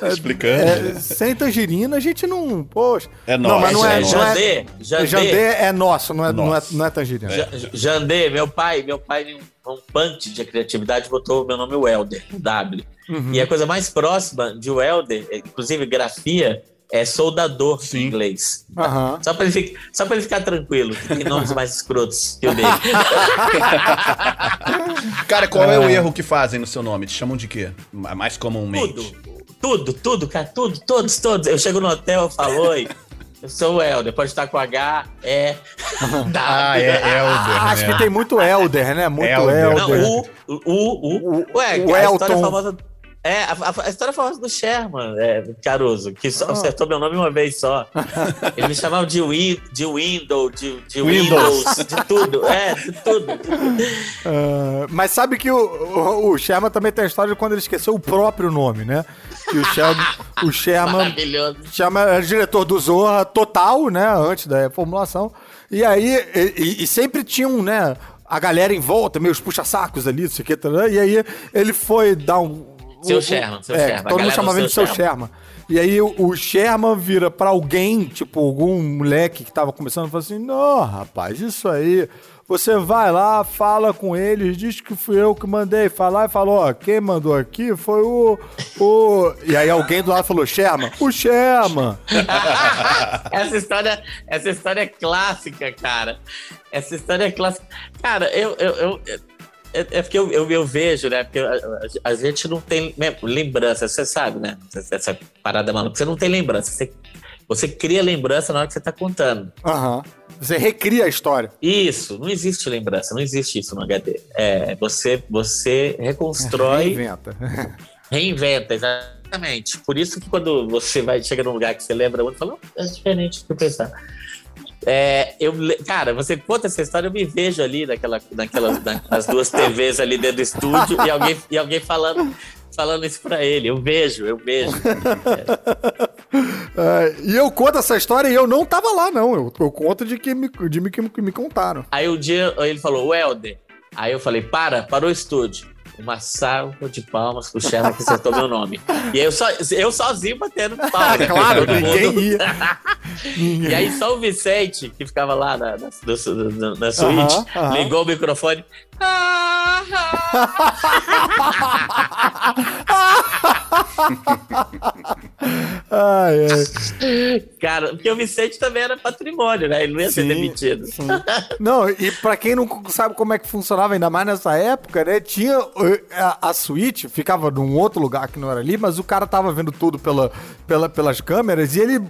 Explicando. É, sem tangerina a gente não. Poxa. É não, nosso, mas não é. é não Jandê, é Jandê. Jandê é nosso, não é, não é, Nosso. não é tangerina. Ja- Jandê, meu pai, meu pai, num punch de criatividade, botou meu nome Welder, W. Uhum. E a coisa mais próxima de Welder, é, inclusive grafia, é soldador Sim. em inglês. Aham. Só pra, ele fi- só pra ele ficar tranquilo, que tem nomes mais escrotos que o dele. Cara, qual é o erro que fazem no seu nome? Te chamam de quê? Ma- Mais comumente. Tudo, tudo, tudo, cara, tudo, todos, todos. Eu chego no hotel, eu falo, oi, eu sou o Helder, pode estar com H, E, W. Ah, é Elder, Ah, Acho né? que tem muito Elder, né? Muito Elder. Elder. Não, o, o, o, O- Ué, o a Elton. história famosa. É, a, a- a história famosa do Sherman, é, Caruso, que só acertou meu nome uma vez só. Ele me chamava de, Win, de Windows, de, de Windows. Windows, de tudo. É, de tudo. Ah, mas sabe que o, o, o Sherman também tem a história de quando ele esqueceu o próprio nome, né? Que o Sherman, o Sherman chama era diretor do Zorra total, né? Antes da reformulação. E aí, e, e- sempre tinham, né? A galera em volta, meio os puxa-sacos ali, não sei o que, tarará, e aí ele foi dar um. Seu um- Sherman, seu é, Sherman. Todo mundo chamava ele de seu seu Sherman. E aí o, o Sherman vira pra alguém, tipo, algum moleque que tava começando, e fala assim: Não, rapaz, isso aí. Você vai lá, fala com eles, diz que fui eu que mandei falar e falou: Ó, quem mandou aqui foi o. o... E aí alguém do lado falou: Sherman, o Sherman. essa história, essa história é clássica, cara. Essa história é clássica. Cara, eu, eu, eu- é, é porque eu, eu, eu vejo, né? Porque a, a- gente não tem lembrança, você sabe, né? Essa, parada maluca. Você não tem lembrança. Você, você cria lembrança na hora que você tá contando. Aham. Você recria a história. Isso, não existe lembrança, não existe isso no HD. É, você, você reconstrói Inventa. Reinventa, exatamente. Por isso que quando você vai chega num lugar que você lembra muito, fala, "Oh, é diferente do que eu pensava. É, eu, cara, você conta essa história, eu me vejo ali naquela, naquela, na- nas duas TVs ali dentro do estúdio e alguém, e alguém falando, falando isso pra ele. Eu vejo, eu vejo. É, e eu conto essa história e eu não tava lá, não. Eu, eu conto de que me, de me, que me contaram. Aí um dia ele falou, Welder. Aí eu falei, para, parou o estúdio. Uma salva de palmas pro Sherman que acertou meu nome. E eu, só, eu sozinho batendo palmas. claro, Todo ninguém mundo- ia. E aí só o Vicente, que ficava lá na, na, na, na suíte, Aham, aham. ligou o microfone. Ai, ai. Cara, porque o Vicente também era patrimônio, né? Ele não ia ser Sim, demitido. sim. Não, e pra quem não sabe como é que funcionava, ainda mais nessa época, né? Tinha eh, a, a suíte, ficava num outro lugar que não era ali, mas o cara tava vendo tudo pela, pela, pelas câmeras e ele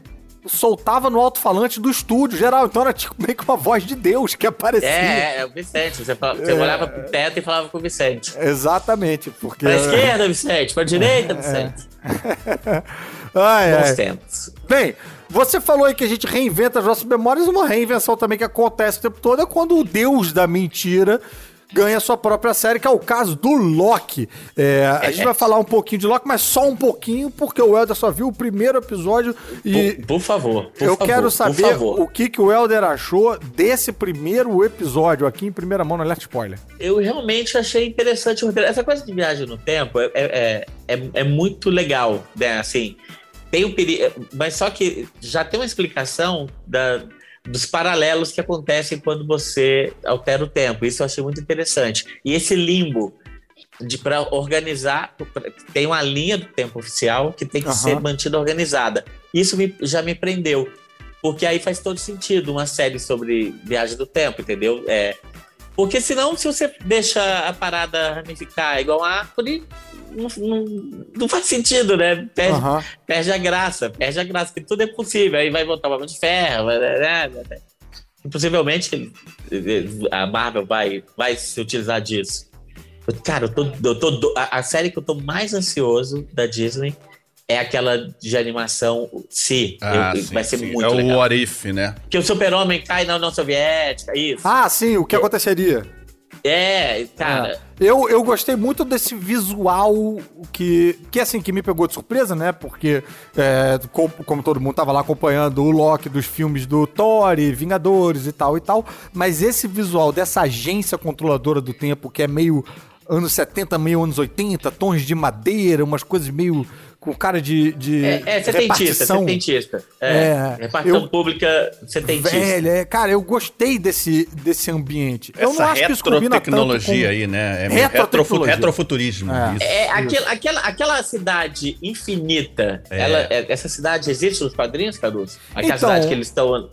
soltava no alto-falante do estúdio geral. Então era tipo meio que uma voz de Deus que aparecia. É, é, é o Vicente. Você, fala- você É. olhava pro teto e falava com o Vicente. Exatamente, porque. Pra esquerda, Vicente. Pra É, direita, Vicente. Ai, Bons ai. tempos. Bem, você falou aí que a gente reinventa as nossas memórias. Uma reinvenção também que acontece o tempo todo é quando o deus da mentira ganha sua própria série, que é o caso do Loki. É, a gente vai falar um pouquinho de Loki, mas só um pouquinho, porque o Helder só viu o primeiro episódio e Por, por favor. por eu favor, quero saber o que, que o Helder achou desse primeiro episódio aqui em primeira mão no Alert Spoiler. eu realmente achei interessante. Essa coisa de viagem no tempo é, é, é, é muito legal, né? Assim, tem um perigo, mas só que já tem uma explicação da, dos paralelos que acontecem quando você altera o tempo. Isso eu achei muito interessante. E esse limbo de para organizar, tem uma linha do tempo oficial que tem que Aham. ser mantida organizada. Isso me- já me prendeu. Porque aí faz todo sentido uma série sobre viagem do tempo, entendeu? É, porque senão, se você deixa a parada ramificar igual a árvore, não, não, não faz sentido, né? Perde, Aham. perde a graça, perde a graça, porque tudo é possível. Aí vai voltar o Homem de Ferro, né, possivelmente a Marvel vai, vai se utilizar disso. Cara, eu tô, eu tô a, a série que eu tô mais ansioso da Disney é aquela de animação Se. Ah, Eu- sim, vai ser sim. muito é legal. o What If, né? Que o super-homem cai na União Soviética, isso. Ah, sim, o que aconteceria? É, cara. Eu, eu gostei muito desse visual que, que assim, que me pegou de surpresa, né? Porque, é, co- como, todo mundo tava lá acompanhando o Loki dos filmes do Thor e Vingadores e tal e tal, mas esse visual dessa agência controladora do tempo que é meio anos 70, meio anos 80, tons de madeira, umas coisas meio com cara de, de É, é setentista, repartição. setentista. É, É, repartição eu- pública setentista. Velho, é, cara, eu gostei desse, desse ambiente. eu não Essa acho que isso combina com... aí, né? É meio retrofu- Retrotecnologia. retrofuturismo. É. Isso. É, aquela, aquela, aquela cidade infinita, É. ela, é- essa cidade existe nos quadrinhos, Caruso? Aquela Então- cidade que eles estão.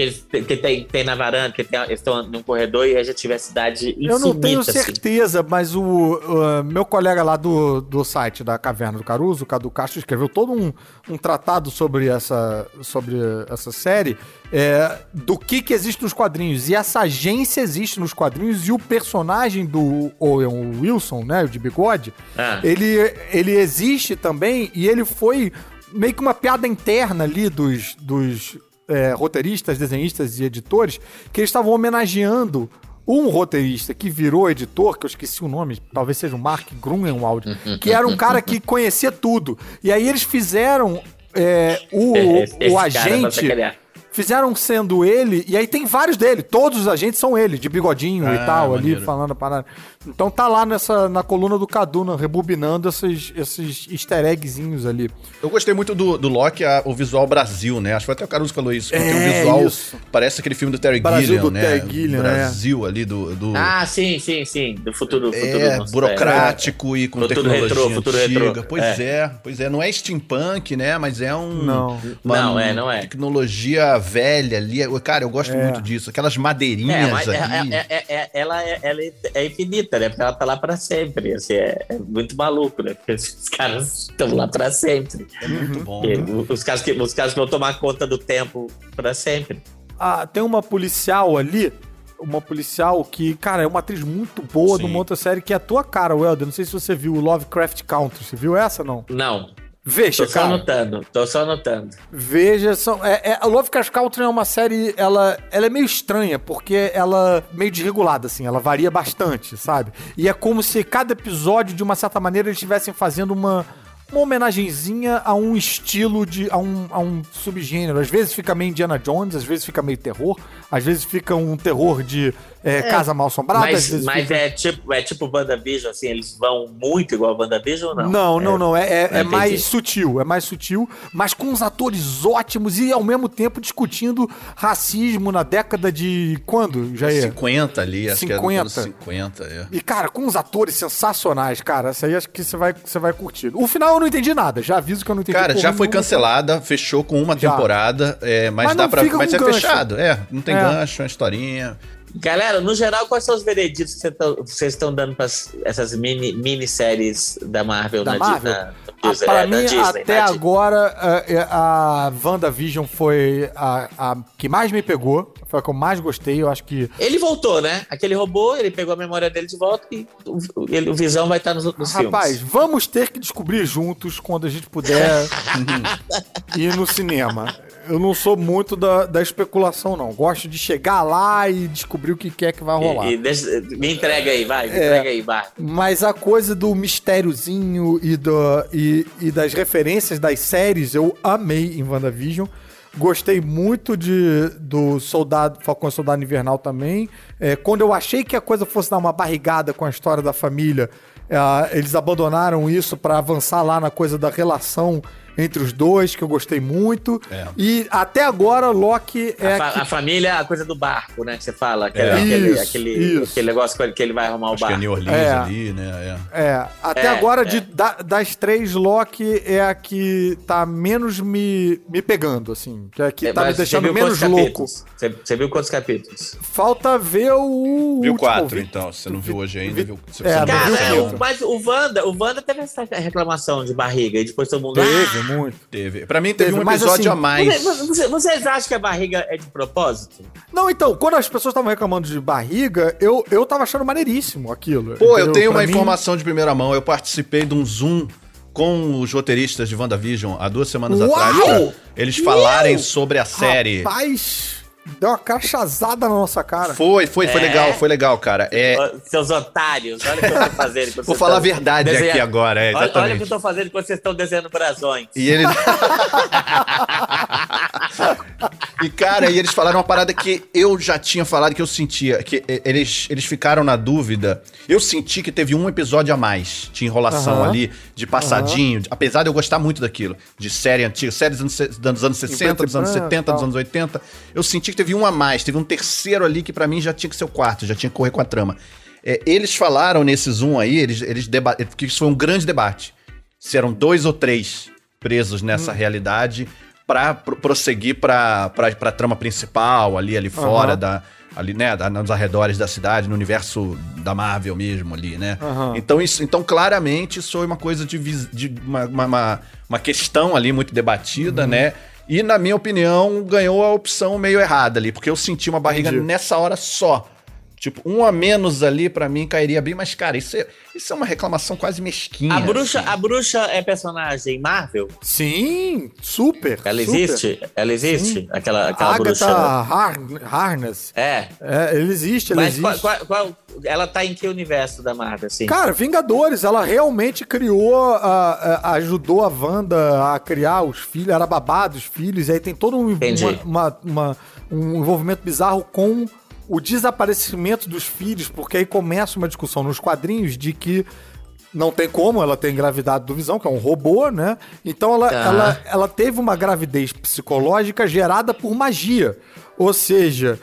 Que eles que tem, tem na varanda, que tem, eles estão num corredor e a gente tiver cidade infinita. Eu não tenho assim. certeza, mas o uh, meu colega lá do, do site da Caverna do Caruso, o Cadu Castro, escreveu todo um, um tratado sobre essa, sobre essa série, é, do que, que existe nos quadrinhos. E essa agência existe nos quadrinhos e o personagem do Owen Wilson, né, o de bigode, Ah. ele, ele existe também e ele foi meio que uma piada interna ali dos, dos é, roteiristas, desenhistas e editores, que eles estavam homenageando um roteirista que virou editor, que eu esqueci o nome, talvez seja o Mark Grunewald, que era um cara que conhecia tudo. E aí eles fizeram é, o, Esse- esse o agente. Fizeram sendo ele, e aí tem vários dele, todos os agentes são ele, de bigodinho e Ah, tal, ali maneiro. falando a parada. Então tá lá nessa, na coluna do Kaduna, rebobinando esses, esses easter eggzinhos ali. Eu gostei muito do, do Loki, a- o visual Brasil, né? Acho que foi até o Caruso que falou isso. que tem um É, visual. isso. Parece aquele filme do Terry Brasil Gilliam, do né? Terry Gilliam, é. Brasil ali do. do Ah, sim, sim, sim. Do futuro. futuro é, nosso, burocrático e com Futuro tecnologia retrô, futuro retrô. Pois É. é. pois é. Não é steampunk, né? Mas é um. Não. uma Não, é, não é. Tecnologia velha ali. Cara, eu gosto muito disso. Aquelas É, madeirinhas é- ali. é- é- é- ela, é, ela é infinita, né? Porque ela tá lá pra sempre. Assim, é, é muito maluco, né? Porque os caras estão lá pra sempre. É muito bom. E né? os, caras que, os caras vão tomar conta do tempo pra sempre. Ah, tem uma policial ali, uma policial que, cara, é uma atriz muito boa Sim. de uma outra série que é a tua cara, Welder. Não sei se você viu o Lovecraft Country. Você viu essa, não? Não, Veja, tô só cara. anotando. Tô só anotando. Veja, são, é, é, a Lovecraft Country é uma série, ela, ela é meio estranha, porque ela é meio desregulada, assim, ela varia bastante, sabe? E é como se cada episódio, de uma certa maneira, eles estivessem fazendo uma, uma homenagenzinha a um estilo de. a um, a um subgênero. Às vezes fica meio Indiana Jones, às vezes fica meio terror, às vezes fica um terror de é, Casa Mal Assombrada, Mas, vezes mas fica... é tipo é tipo WandaVision, assim, eles vão muito igual a WandaVision ou não? Não, não, não. É, é, é mais sutil, é mais sutil, mas com uns atores ótimos e ao mesmo tempo discutindo racismo na década de quando, Jair? 50 ali, acho que é 50. dos anos 50, é. E, cara, com uns atores sensacionais, cara. Essa aí acho que você vai, você vai curtir. O final eu não entendi nada, já aviso que eu não entendi. Cara, já foi cancelada, fechou com uma Já. temporada, é, mas, Mas dá pra. fica Mas é gancho. fechado, é. Não tem É. gancho, é uma historinha. Galera, no geral, quais são os vereditos que vocês estão dando para essas mini, minisséries da Marvel Da na, Marvel? na, Ah, Disney, pra é, na mim, Disney, até na Di- agora, a, a WandaVision foi a, a que mais me pegou. Foi a que eu mais gostei. Eu acho que. Ele voltou, né? Aquele robô, ele pegou a memória dele de volta e o, ele- o Visão vai estar nos, nos Rapaz, filmes. vamos ter que descobrir juntos quando a gente puder ir no cinema. Eu não sou muito da, da especulação, não. Gosto de chegar lá e descobrir o que quer que vai rolar. E, e deixa- me entrega aí, vai, me É. entrega aí, vai. Mas a coisa do mistériozinho e, do, e, e das referências das séries eu amei em WandaVision. Gostei muito de, do Soldado, Falcão Soldado Invernal também. É, quando eu achei que a coisa fosse dar uma barrigada com a história da família, é, eles abandonaram isso pra avançar lá na coisa da relação entre os dois, que eu gostei muito. É. E até agora, Loki é a, fa- a que a família, a coisa do barco, né? Que você fala. Aquele, É. aquele, Isso, aquele, isso. aquele negócio com ele- que ele vai arrumar o Acho que é barco. New Orleans É. ali, né? É. É, até É, agora, é. de- da- das três, Loki é a que tá menos me, me pegando, assim. Que é a que É, tá me deixando viu menos quantos louco. capítulos? Você, você viu quantos capítulos? Falta ver o. Viu último, quatro, vi- então. Se você não viu hoje ainda, vi- viu. Você É, viu viu Cara, o, mas o Wanda, o Wanda teve essa reclamação de barriga e depois todo mundo. Teve, muito. Teve. Pra mim teve, Teve, um episódio assim, a mais. Você- você- vocês acham que a barriga é de propósito? Não, então, quando as pessoas estavam reclamando de barriga, eu, eu tava achando maneiríssimo aquilo. Pô, eu entendeu? tenho Pra uma mim- informação de primeira mão. Eu participei de um Zoom com os roteiristas de WandaVision há duas semanas Uau! atrás pra eles falarem sobre a série. Rapaz, deu uma cachazada na nossa cara. Foi, foi, foi É. legal, foi legal, cara. É, Seus otários, olha o que eu tô fazendo. vou vocês falar a verdade desenhando. aqui agora, é, Olha, olha o que eu tô fazendo enquanto vocês estão desenhando brasões. E eles. e, cara, e eles falaram uma parada que eu já tinha falado que eu sentia. Que eles, eles ficaram na dúvida. Eu senti que teve um episódio a mais de enrolação Aham. ali, de passadinho. Apesar de eu gostar muito daquilo. De série antiga, séries dos anos, se- dos anos 60, preto e dos anos branco, 70, dos anos 80. Eu senti que teve um a mais. Teve um terceiro ali que pra mim já tinha que ser o quarto, já tinha que correr com a trama. É, eles falaram nesse Zoom aí, eles, eles. Porque isso foi um grande debate se eram dois ou três presos nessa realidade pra pro- prosseguir pra, pra, pra trama principal, ali, ali fora da. Ali, né, nos arredores da cidade, no universo da Marvel mesmo ali, né? Aham. Então, isso, então, claramente, isso foi uma coisa de, de uma, uma, uma- questão ali muito debatida, né? E, na minha opinião, ganhou a opção meio errada ali, porque eu senti uma barriga Entendi. nessa hora só. Tipo, um a menos ali, pra mim, cairia bem, mas, cara, isso é, isso é uma reclamação quase mesquinha. A bruxa, assim. a bruxa é personagem Marvel? Sim, super. Ela super. existe? Ela existe? Aquela, aquela Agatha bruxa. Har Harness. É. É, ele existe, ele Mas qual, existe. qual- qual- ela tá em que universo da Marvel, assim? Cara, Vingadores, ela realmente criou, a- a- ajudou a Wanda a criar os filhos, era babá dos filhos, e aí tem todo um, Entendi. uma- uma- uma- um envolvimento bizarro com o desaparecimento dos filhos, porque aí começa uma discussão nos quadrinhos de que não tem como ela ter engravidado do Visão, que é um robô, né? Então ela, Tá. ela, ela teve uma gravidez psicológica gerada por magia. Ou seja,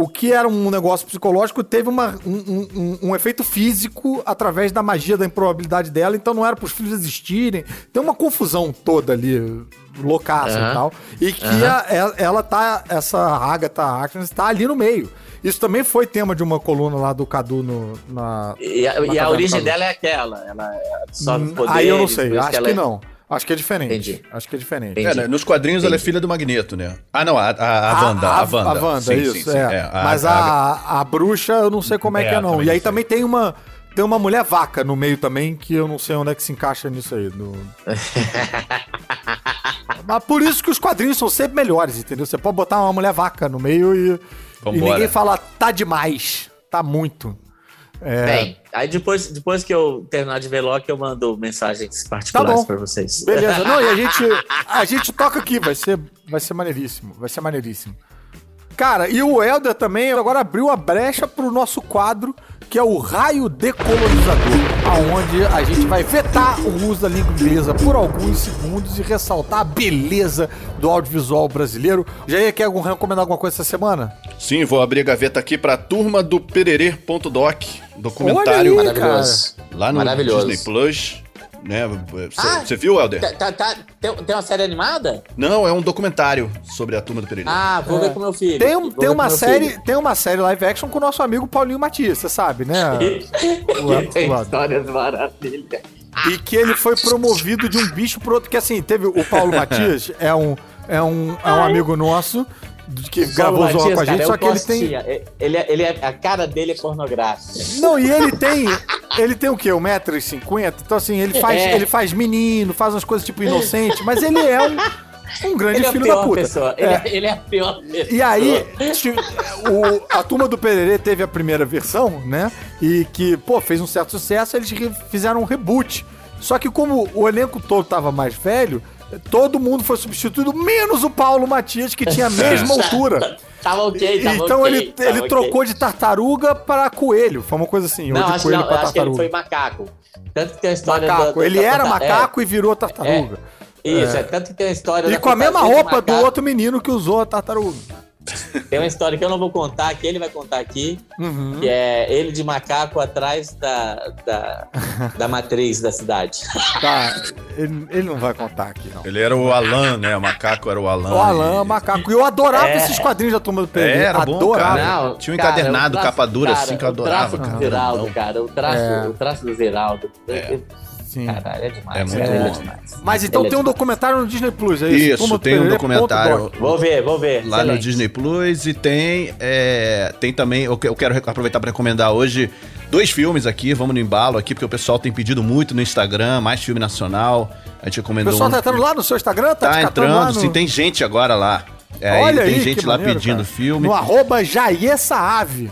o que era um negócio psicológico teve uma, um, um- um- efeito físico através da magia, da improbabilidade dela, então não era para os filhos existirem. Tem uma confusão toda ali, loucaça Aham. e tal. E que a- ela, tá, essa Agatha Harkness tá ali no meio. Isso também foi tema de uma coluna lá do Cadu no, na. E a, na e a origem dela é aquela. Ela absorve Hum, poderes. Aí eu não sei, acho que, ela é- não. Acho que é diferente. Entendi. Acho que é diferente. É, Entendi. né, nos quadrinhos ela é filha do Magneto, né? Ah, não, a, a, a Wanda. A, Wanda. A Wanda, Sim, isso, sim, sim. é. É, Mas a, a, bruxa, eu não sei como é, É, que é, não. E aí também tem uma, tem uma mulher vaca no meio também, que eu não sei onde é que se encaixa nisso aí. no- Mas por isso que os quadrinhos são sempre melhores, entendeu? Você pode botar uma mulher vaca no meio e, e ninguém fala, tá demais, tá muito. É, Bem, aí depois, depois que eu terminar de ver Loki, eu mando mensagens Tá particulares bom. pra vocês. Beleza. Não, e a gente, a gente toca aqui, vai ser, vai ser maneiríssimo. Vai ser maneiríssimo. Cara, e o Helder também agora abriu a brecha pro nosso quadro, que é o Raio Decolonizador, aonde a gente vai vetar o uso da língua inglesa por alguns segundos e ressaltar a beleza do audiovisual brasileiro. Já quer algum- recomendar alguma coisa essa semana? Sim, vou abrir a gaveta aqui pra turma do pererê.doc, documentário aí, Maravilhoso. lá no Maravilhoso. Disney Plus. Né? Você Ah! viu, Helder? Tá- tá- tá- tem, tem uma série animada? Não, é um documentário sobre a turma do Pererê. Ah, vou ver com meu filho. Tem, um- tem uma série, filho. tem uma série live action com o nosso amigo Paulinho Matias, você sabe, né? O- Tem histórias maravilhosas. E que ele foi promovido de um bicho pro outro. Que assim, teve o Paulo Matias, é um, é um, é um amigo nosso que gravou Paulo Zoa com a Matias, gente, cara, só é que ele tem. Costinha. Ele, é- ele é, a cara dele é pornográfica. Não, e ele tem. Ele tem o quê? 1,50m? Então, assim, ele faz, É. ele faz menino, faz umas coisas tipo inocente, mas ele é um, um grande é filho da puta. pessoa. Ele É. é, ele é a pior pessoa. E aí, o- a turma do Pererê teve a primeira versão, né? E que, pô, fez um certo sucesso, eles fizeram um reboot. Só que como o elenco todo tava mais velho, todo mundo foi substituído, menos o Paulo Matias, que tinha a mesma altura. Tava ok, tava então ok, ele, tava ele ok. trocou de tartaruga para coelho. Foi uma coisa assim, Não, ou de acho, coelho não, para acho que ele tartaruga. foi macaco. Tanto que tem a história Macaco. ele da- era macaco e virou tartaruga. É, isso, é. tanto que tem a história E com a mesma roupa do outro menino que usou a tartaruga. Tem uma história que eu não vou contar, que ele vai contar aqui, Uhum. que é ele de macaco atrás da, da, da matriz da cidade. Tá, ele, ele não vai contar aqui, não. Ele era o Alan, né? O macaco era o Alan. O Alan, e- macaco. E eu adorava É. esses quadrinhos da turma do É, Pererê. era bom, cara. Tinha um encadernado, traço- capa dura, cara, assim, que eu adorava, O traço cara. do Zeraldo, cara. O traço, É. o traço do Zeraldo. É. Sim. Caralho, é demais. É muito ele bom. é demais. Mas então Ele é tem um documentário no Disney Plus, é isso? Isso, tem um Pererê, documentário. Vou ver, vou ver. lá no excelente. Disney Plus e tem é, tem também eu que- eu quero aproveitar para recomendar hoje dois filmes aqui, vamos no embalo aqui, porque o pessoal tem pedido muito no Instagram, mais filme nacional. A gente O recomendou. pessoal um- tá entrando lá no seu Instagram? Tá, Tá entrando, no... sim, tem gente agora lá. É, Olha tem aí, gente lá maneiro, pedindo cara. filme. No arroba Jair Saave.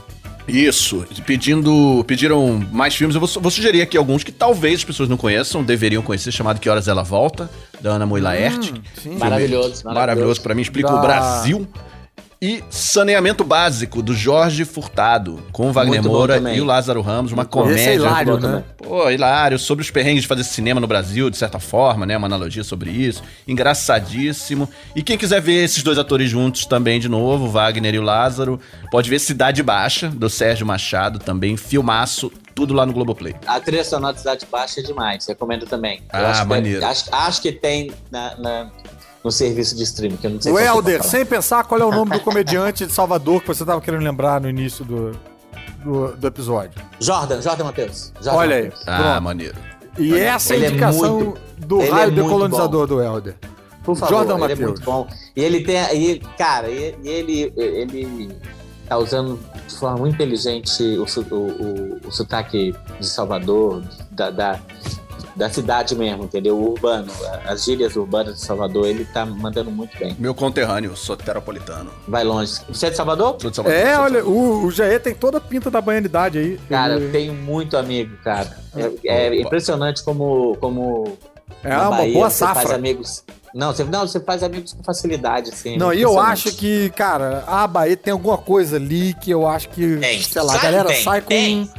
Isso, pedindo, pediram mais filmes. Eu vou, vou sugerir aqui alguns que talvez as pessoas não conheçam, deveriam conhecer, chamado Que Horas Ela Volta, da Ana Moy Laerte. Hum, sim. Maravilhoso, Maravilhoso, pra mim, explica Da- o Brasil. E Saneamento Básico, do Jorge Furtado, com o Wagner Muito Moura e o Lázaro Ramos, uma Esse é comédia. hilário, muito bom né? Pô, hilário, sobre os perrengues de fazer cinema no Brasil, de certa forma, né? Uma analogia sobre isso. Engraçadíssimo. E quem quiser ver esses dois atores juntos também de novo, Wagner e o Lázaro, pode ver Cidade Baixa, do Sérgio Machado, também, filmaço, tudo lá no Globoplay. A trilha sonora de Cidade Baixa é demais, recomendo também. Ah, acho que- maneiro. acho, acho que tem na, na- no serviço de streaming, que eu não sei O tô Helder, sem pensar qual é o nome do comediante de Salvador que você tava querendo lembrar no início do, do, do episódio. Jordan, Jordan Matheus. Jordan Olha aí. Matheus. Ah, Pronto. maneiro. E essa é a é indicação muito- do é raio muito decolonizador do Helder. Por favor, Jordan ele é Matheus. muito bom. E ele tem. E, cara, e, e ele, ele tá usando de forma muito inteligente o, o, o, o sotaque de Salvador, da, da, da cidade mesmo, entendeu? O urbano, as gírias urbanas de Salvador, ele tá mandando muito bem. Meu conterrâneo, soteropolitano. Vai longe. Você é de Salvador? Sou de Salvador, É, sou olha, Salvador. o, o Jair tem toda a pinta da baianidade aí. Cara, eu tenho muito amigo, cara. É, é impressionante como, como é na uma Bahia boa você faz safra. amigos. Não, você, não, você faz amigos com facilidade, assim. Não, e eu acho que, cara, a Bahia tem alguma coisa ali que eu acho que, Tem. sei lá, a Claro galera tem, sai com, tem.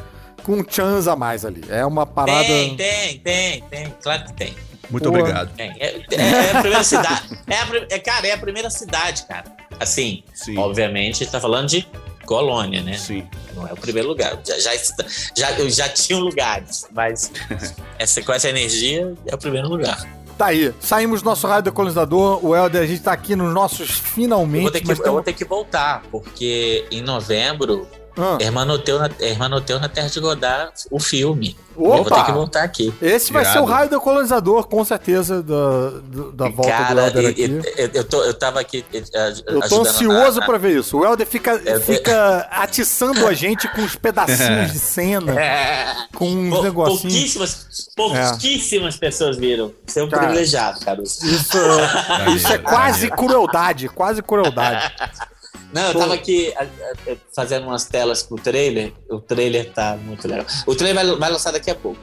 Com um chance a mais ali. É uma parada. Tem, tem, tem, tem. Claro que tem. Muito Boa. obrigado. É, é- é a primeira cidade. É, a é, cara, é a primeira cidade, cara. Assim, Sim. obviamente, a gente tá falando de colônia, né? Sim. Não é o primeiro lugar. Já, já, está- já, eu já tinha lugares, mas essa, com essa energia é o primeiro lugar. Tá aí. Saímos do nosso raio decolonizador. O Helder, a gente tá aqui nos nossos Eu finalmente. vou, ter que, mas eu vou ter que voltar, porque em novembro, Ah, Hermanoteu na, Hermanoteu na Terra de Godard, o filme. Opa! Eu vou ter que voltar aqui. esse vai Irado. ser o raio decolonizador, com certeza, da, do- da volta do Cara, Helder e- aqui. eu, eu, tô, eu tava aqui eh, Eu tô ansioso na- pra ver isso. O Helder fica, É, fica atiçando a gente com os pedacinhos de cena, É. com uns Pou- negocinhos. pouquíssimas, pouquíssimas pessoas viram. Você é um Cara, privilegiado, cara. Isso, isso é quase crueldade, quase crueldade. Não, eu tava aqui a- a- a- fazendo umas telas pro trailer. O trailer tá muito legal. O trailer vai, vai lançar daqui a pouco.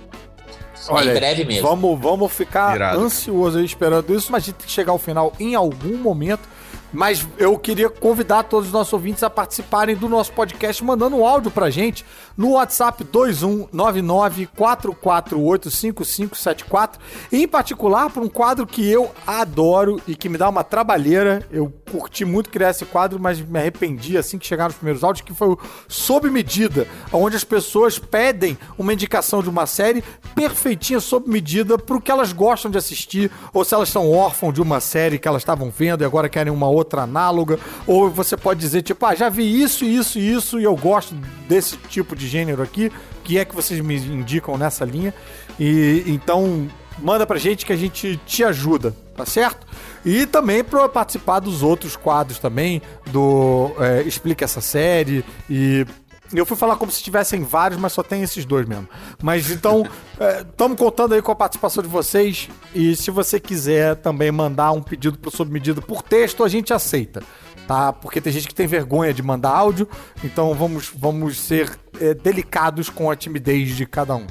Olha, em breve mesmo. Vamos, vamos ficar Irado. ansioso aí esperando isso, mas a gente tem que chegar ao final em algum momento. Mas eu queria convidar todos os nossos ouvintes a participarem do nosso podcast mandando um áudio pra gente no WhatsApp 219944855574, em particular para um quadro que eu adoro e que me dá uma trabalheira. Eu curti muito criar esse quadro, mas me arrependi assim que chegaram os primeiros áudios, que foi o Sob Medida, onde as pessoas pedem uma indicação de uma série perfeitinha sob medida pro que elas gostam de assistir, ou se elas são órfãos de uma série que elas estavam vendo e agora querem uma outra análoga, ou você pode dizer tipo, ah, já vi isso, isso e isso e eu gosto desse tipo de gênero aqui, que é que vocês me indicam nessa linha. E então manda pra gente que a gente te ajuda, tá certo? E também para participar dos outros quadros também, do é, Explica essa série e eu fui falar como se tivessem vários, mas só tem esses dois mesmo. Mas então, estamos contando aí com a participação de vocês. E se você quiser também mandar um pedido pro Sob Medida por texto, a gente aceita. Tá? Porque tem gente que tem vergonha de mandar áudio. Então vamos, vamos ser é, delicados com a timidez de cada um.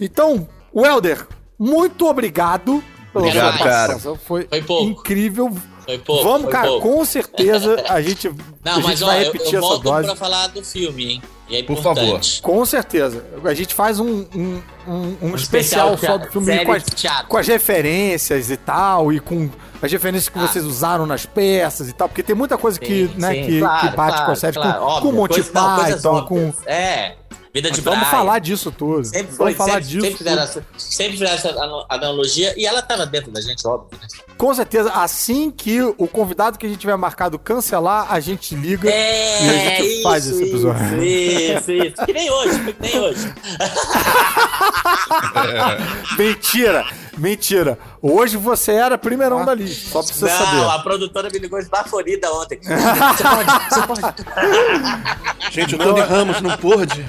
Então, Welder, muito obrigado pela Obrigado, sua cara. participação. Foi, Foi pouco. incrível. Foi pouco. Vamos, foi cara, pouco. com certeza a gente, a Não, gente mas ó, vai eu, repetir eu essa volto dose. pra falar do filme, hein? E é Por importante. Com certeza. A gente faz um, um, um- um especial, especial só do filme com as, com as referências e tal, e com as referências que Ah. vocês usaram nas peças e tal, porque tem muita coisa que, Sim, né, sim, que, claro, que bate com a claro, série, claro, com, óbvio, com Monty Python, com... É, vida de Vamos falar disso tudo. Sempre Vamos foi, falar sempre, disso sempre, fizeram essa, sempre fizeram essa analogia e ela tava dentro da gente, óbvio. né? Com certeza, assim que o convidado que a gente tiver marcado cancelar, a gente liga É, e a gente faz esse episódio. Isso, isso, isso. Que nem hoje, que nem hoje. Mentira, mentira. Hoje você era primeirão da lista, só pra você Não, saber. a produtora me ligou esbaforida ontem. Você pode, você pode. Gente, o Tony Ramos não pôde.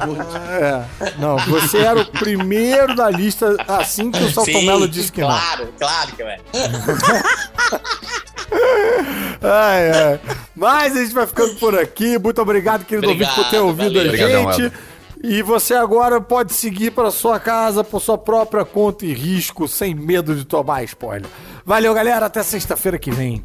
É, não, você era o primeiro da lista assim que o Salton Mello disse que não. claro, claro que é. Ai, ai. Mas a gente vai ficando por aqui. Muito obrigado, querido Obrigado, ouvinte, por ter ouvido valeu. a gente. E você agora pode seguir para sua casa por sua própria conta e risco, sem medo de tomar spoiler. Valeu, galera. Até sexta-feira que vem.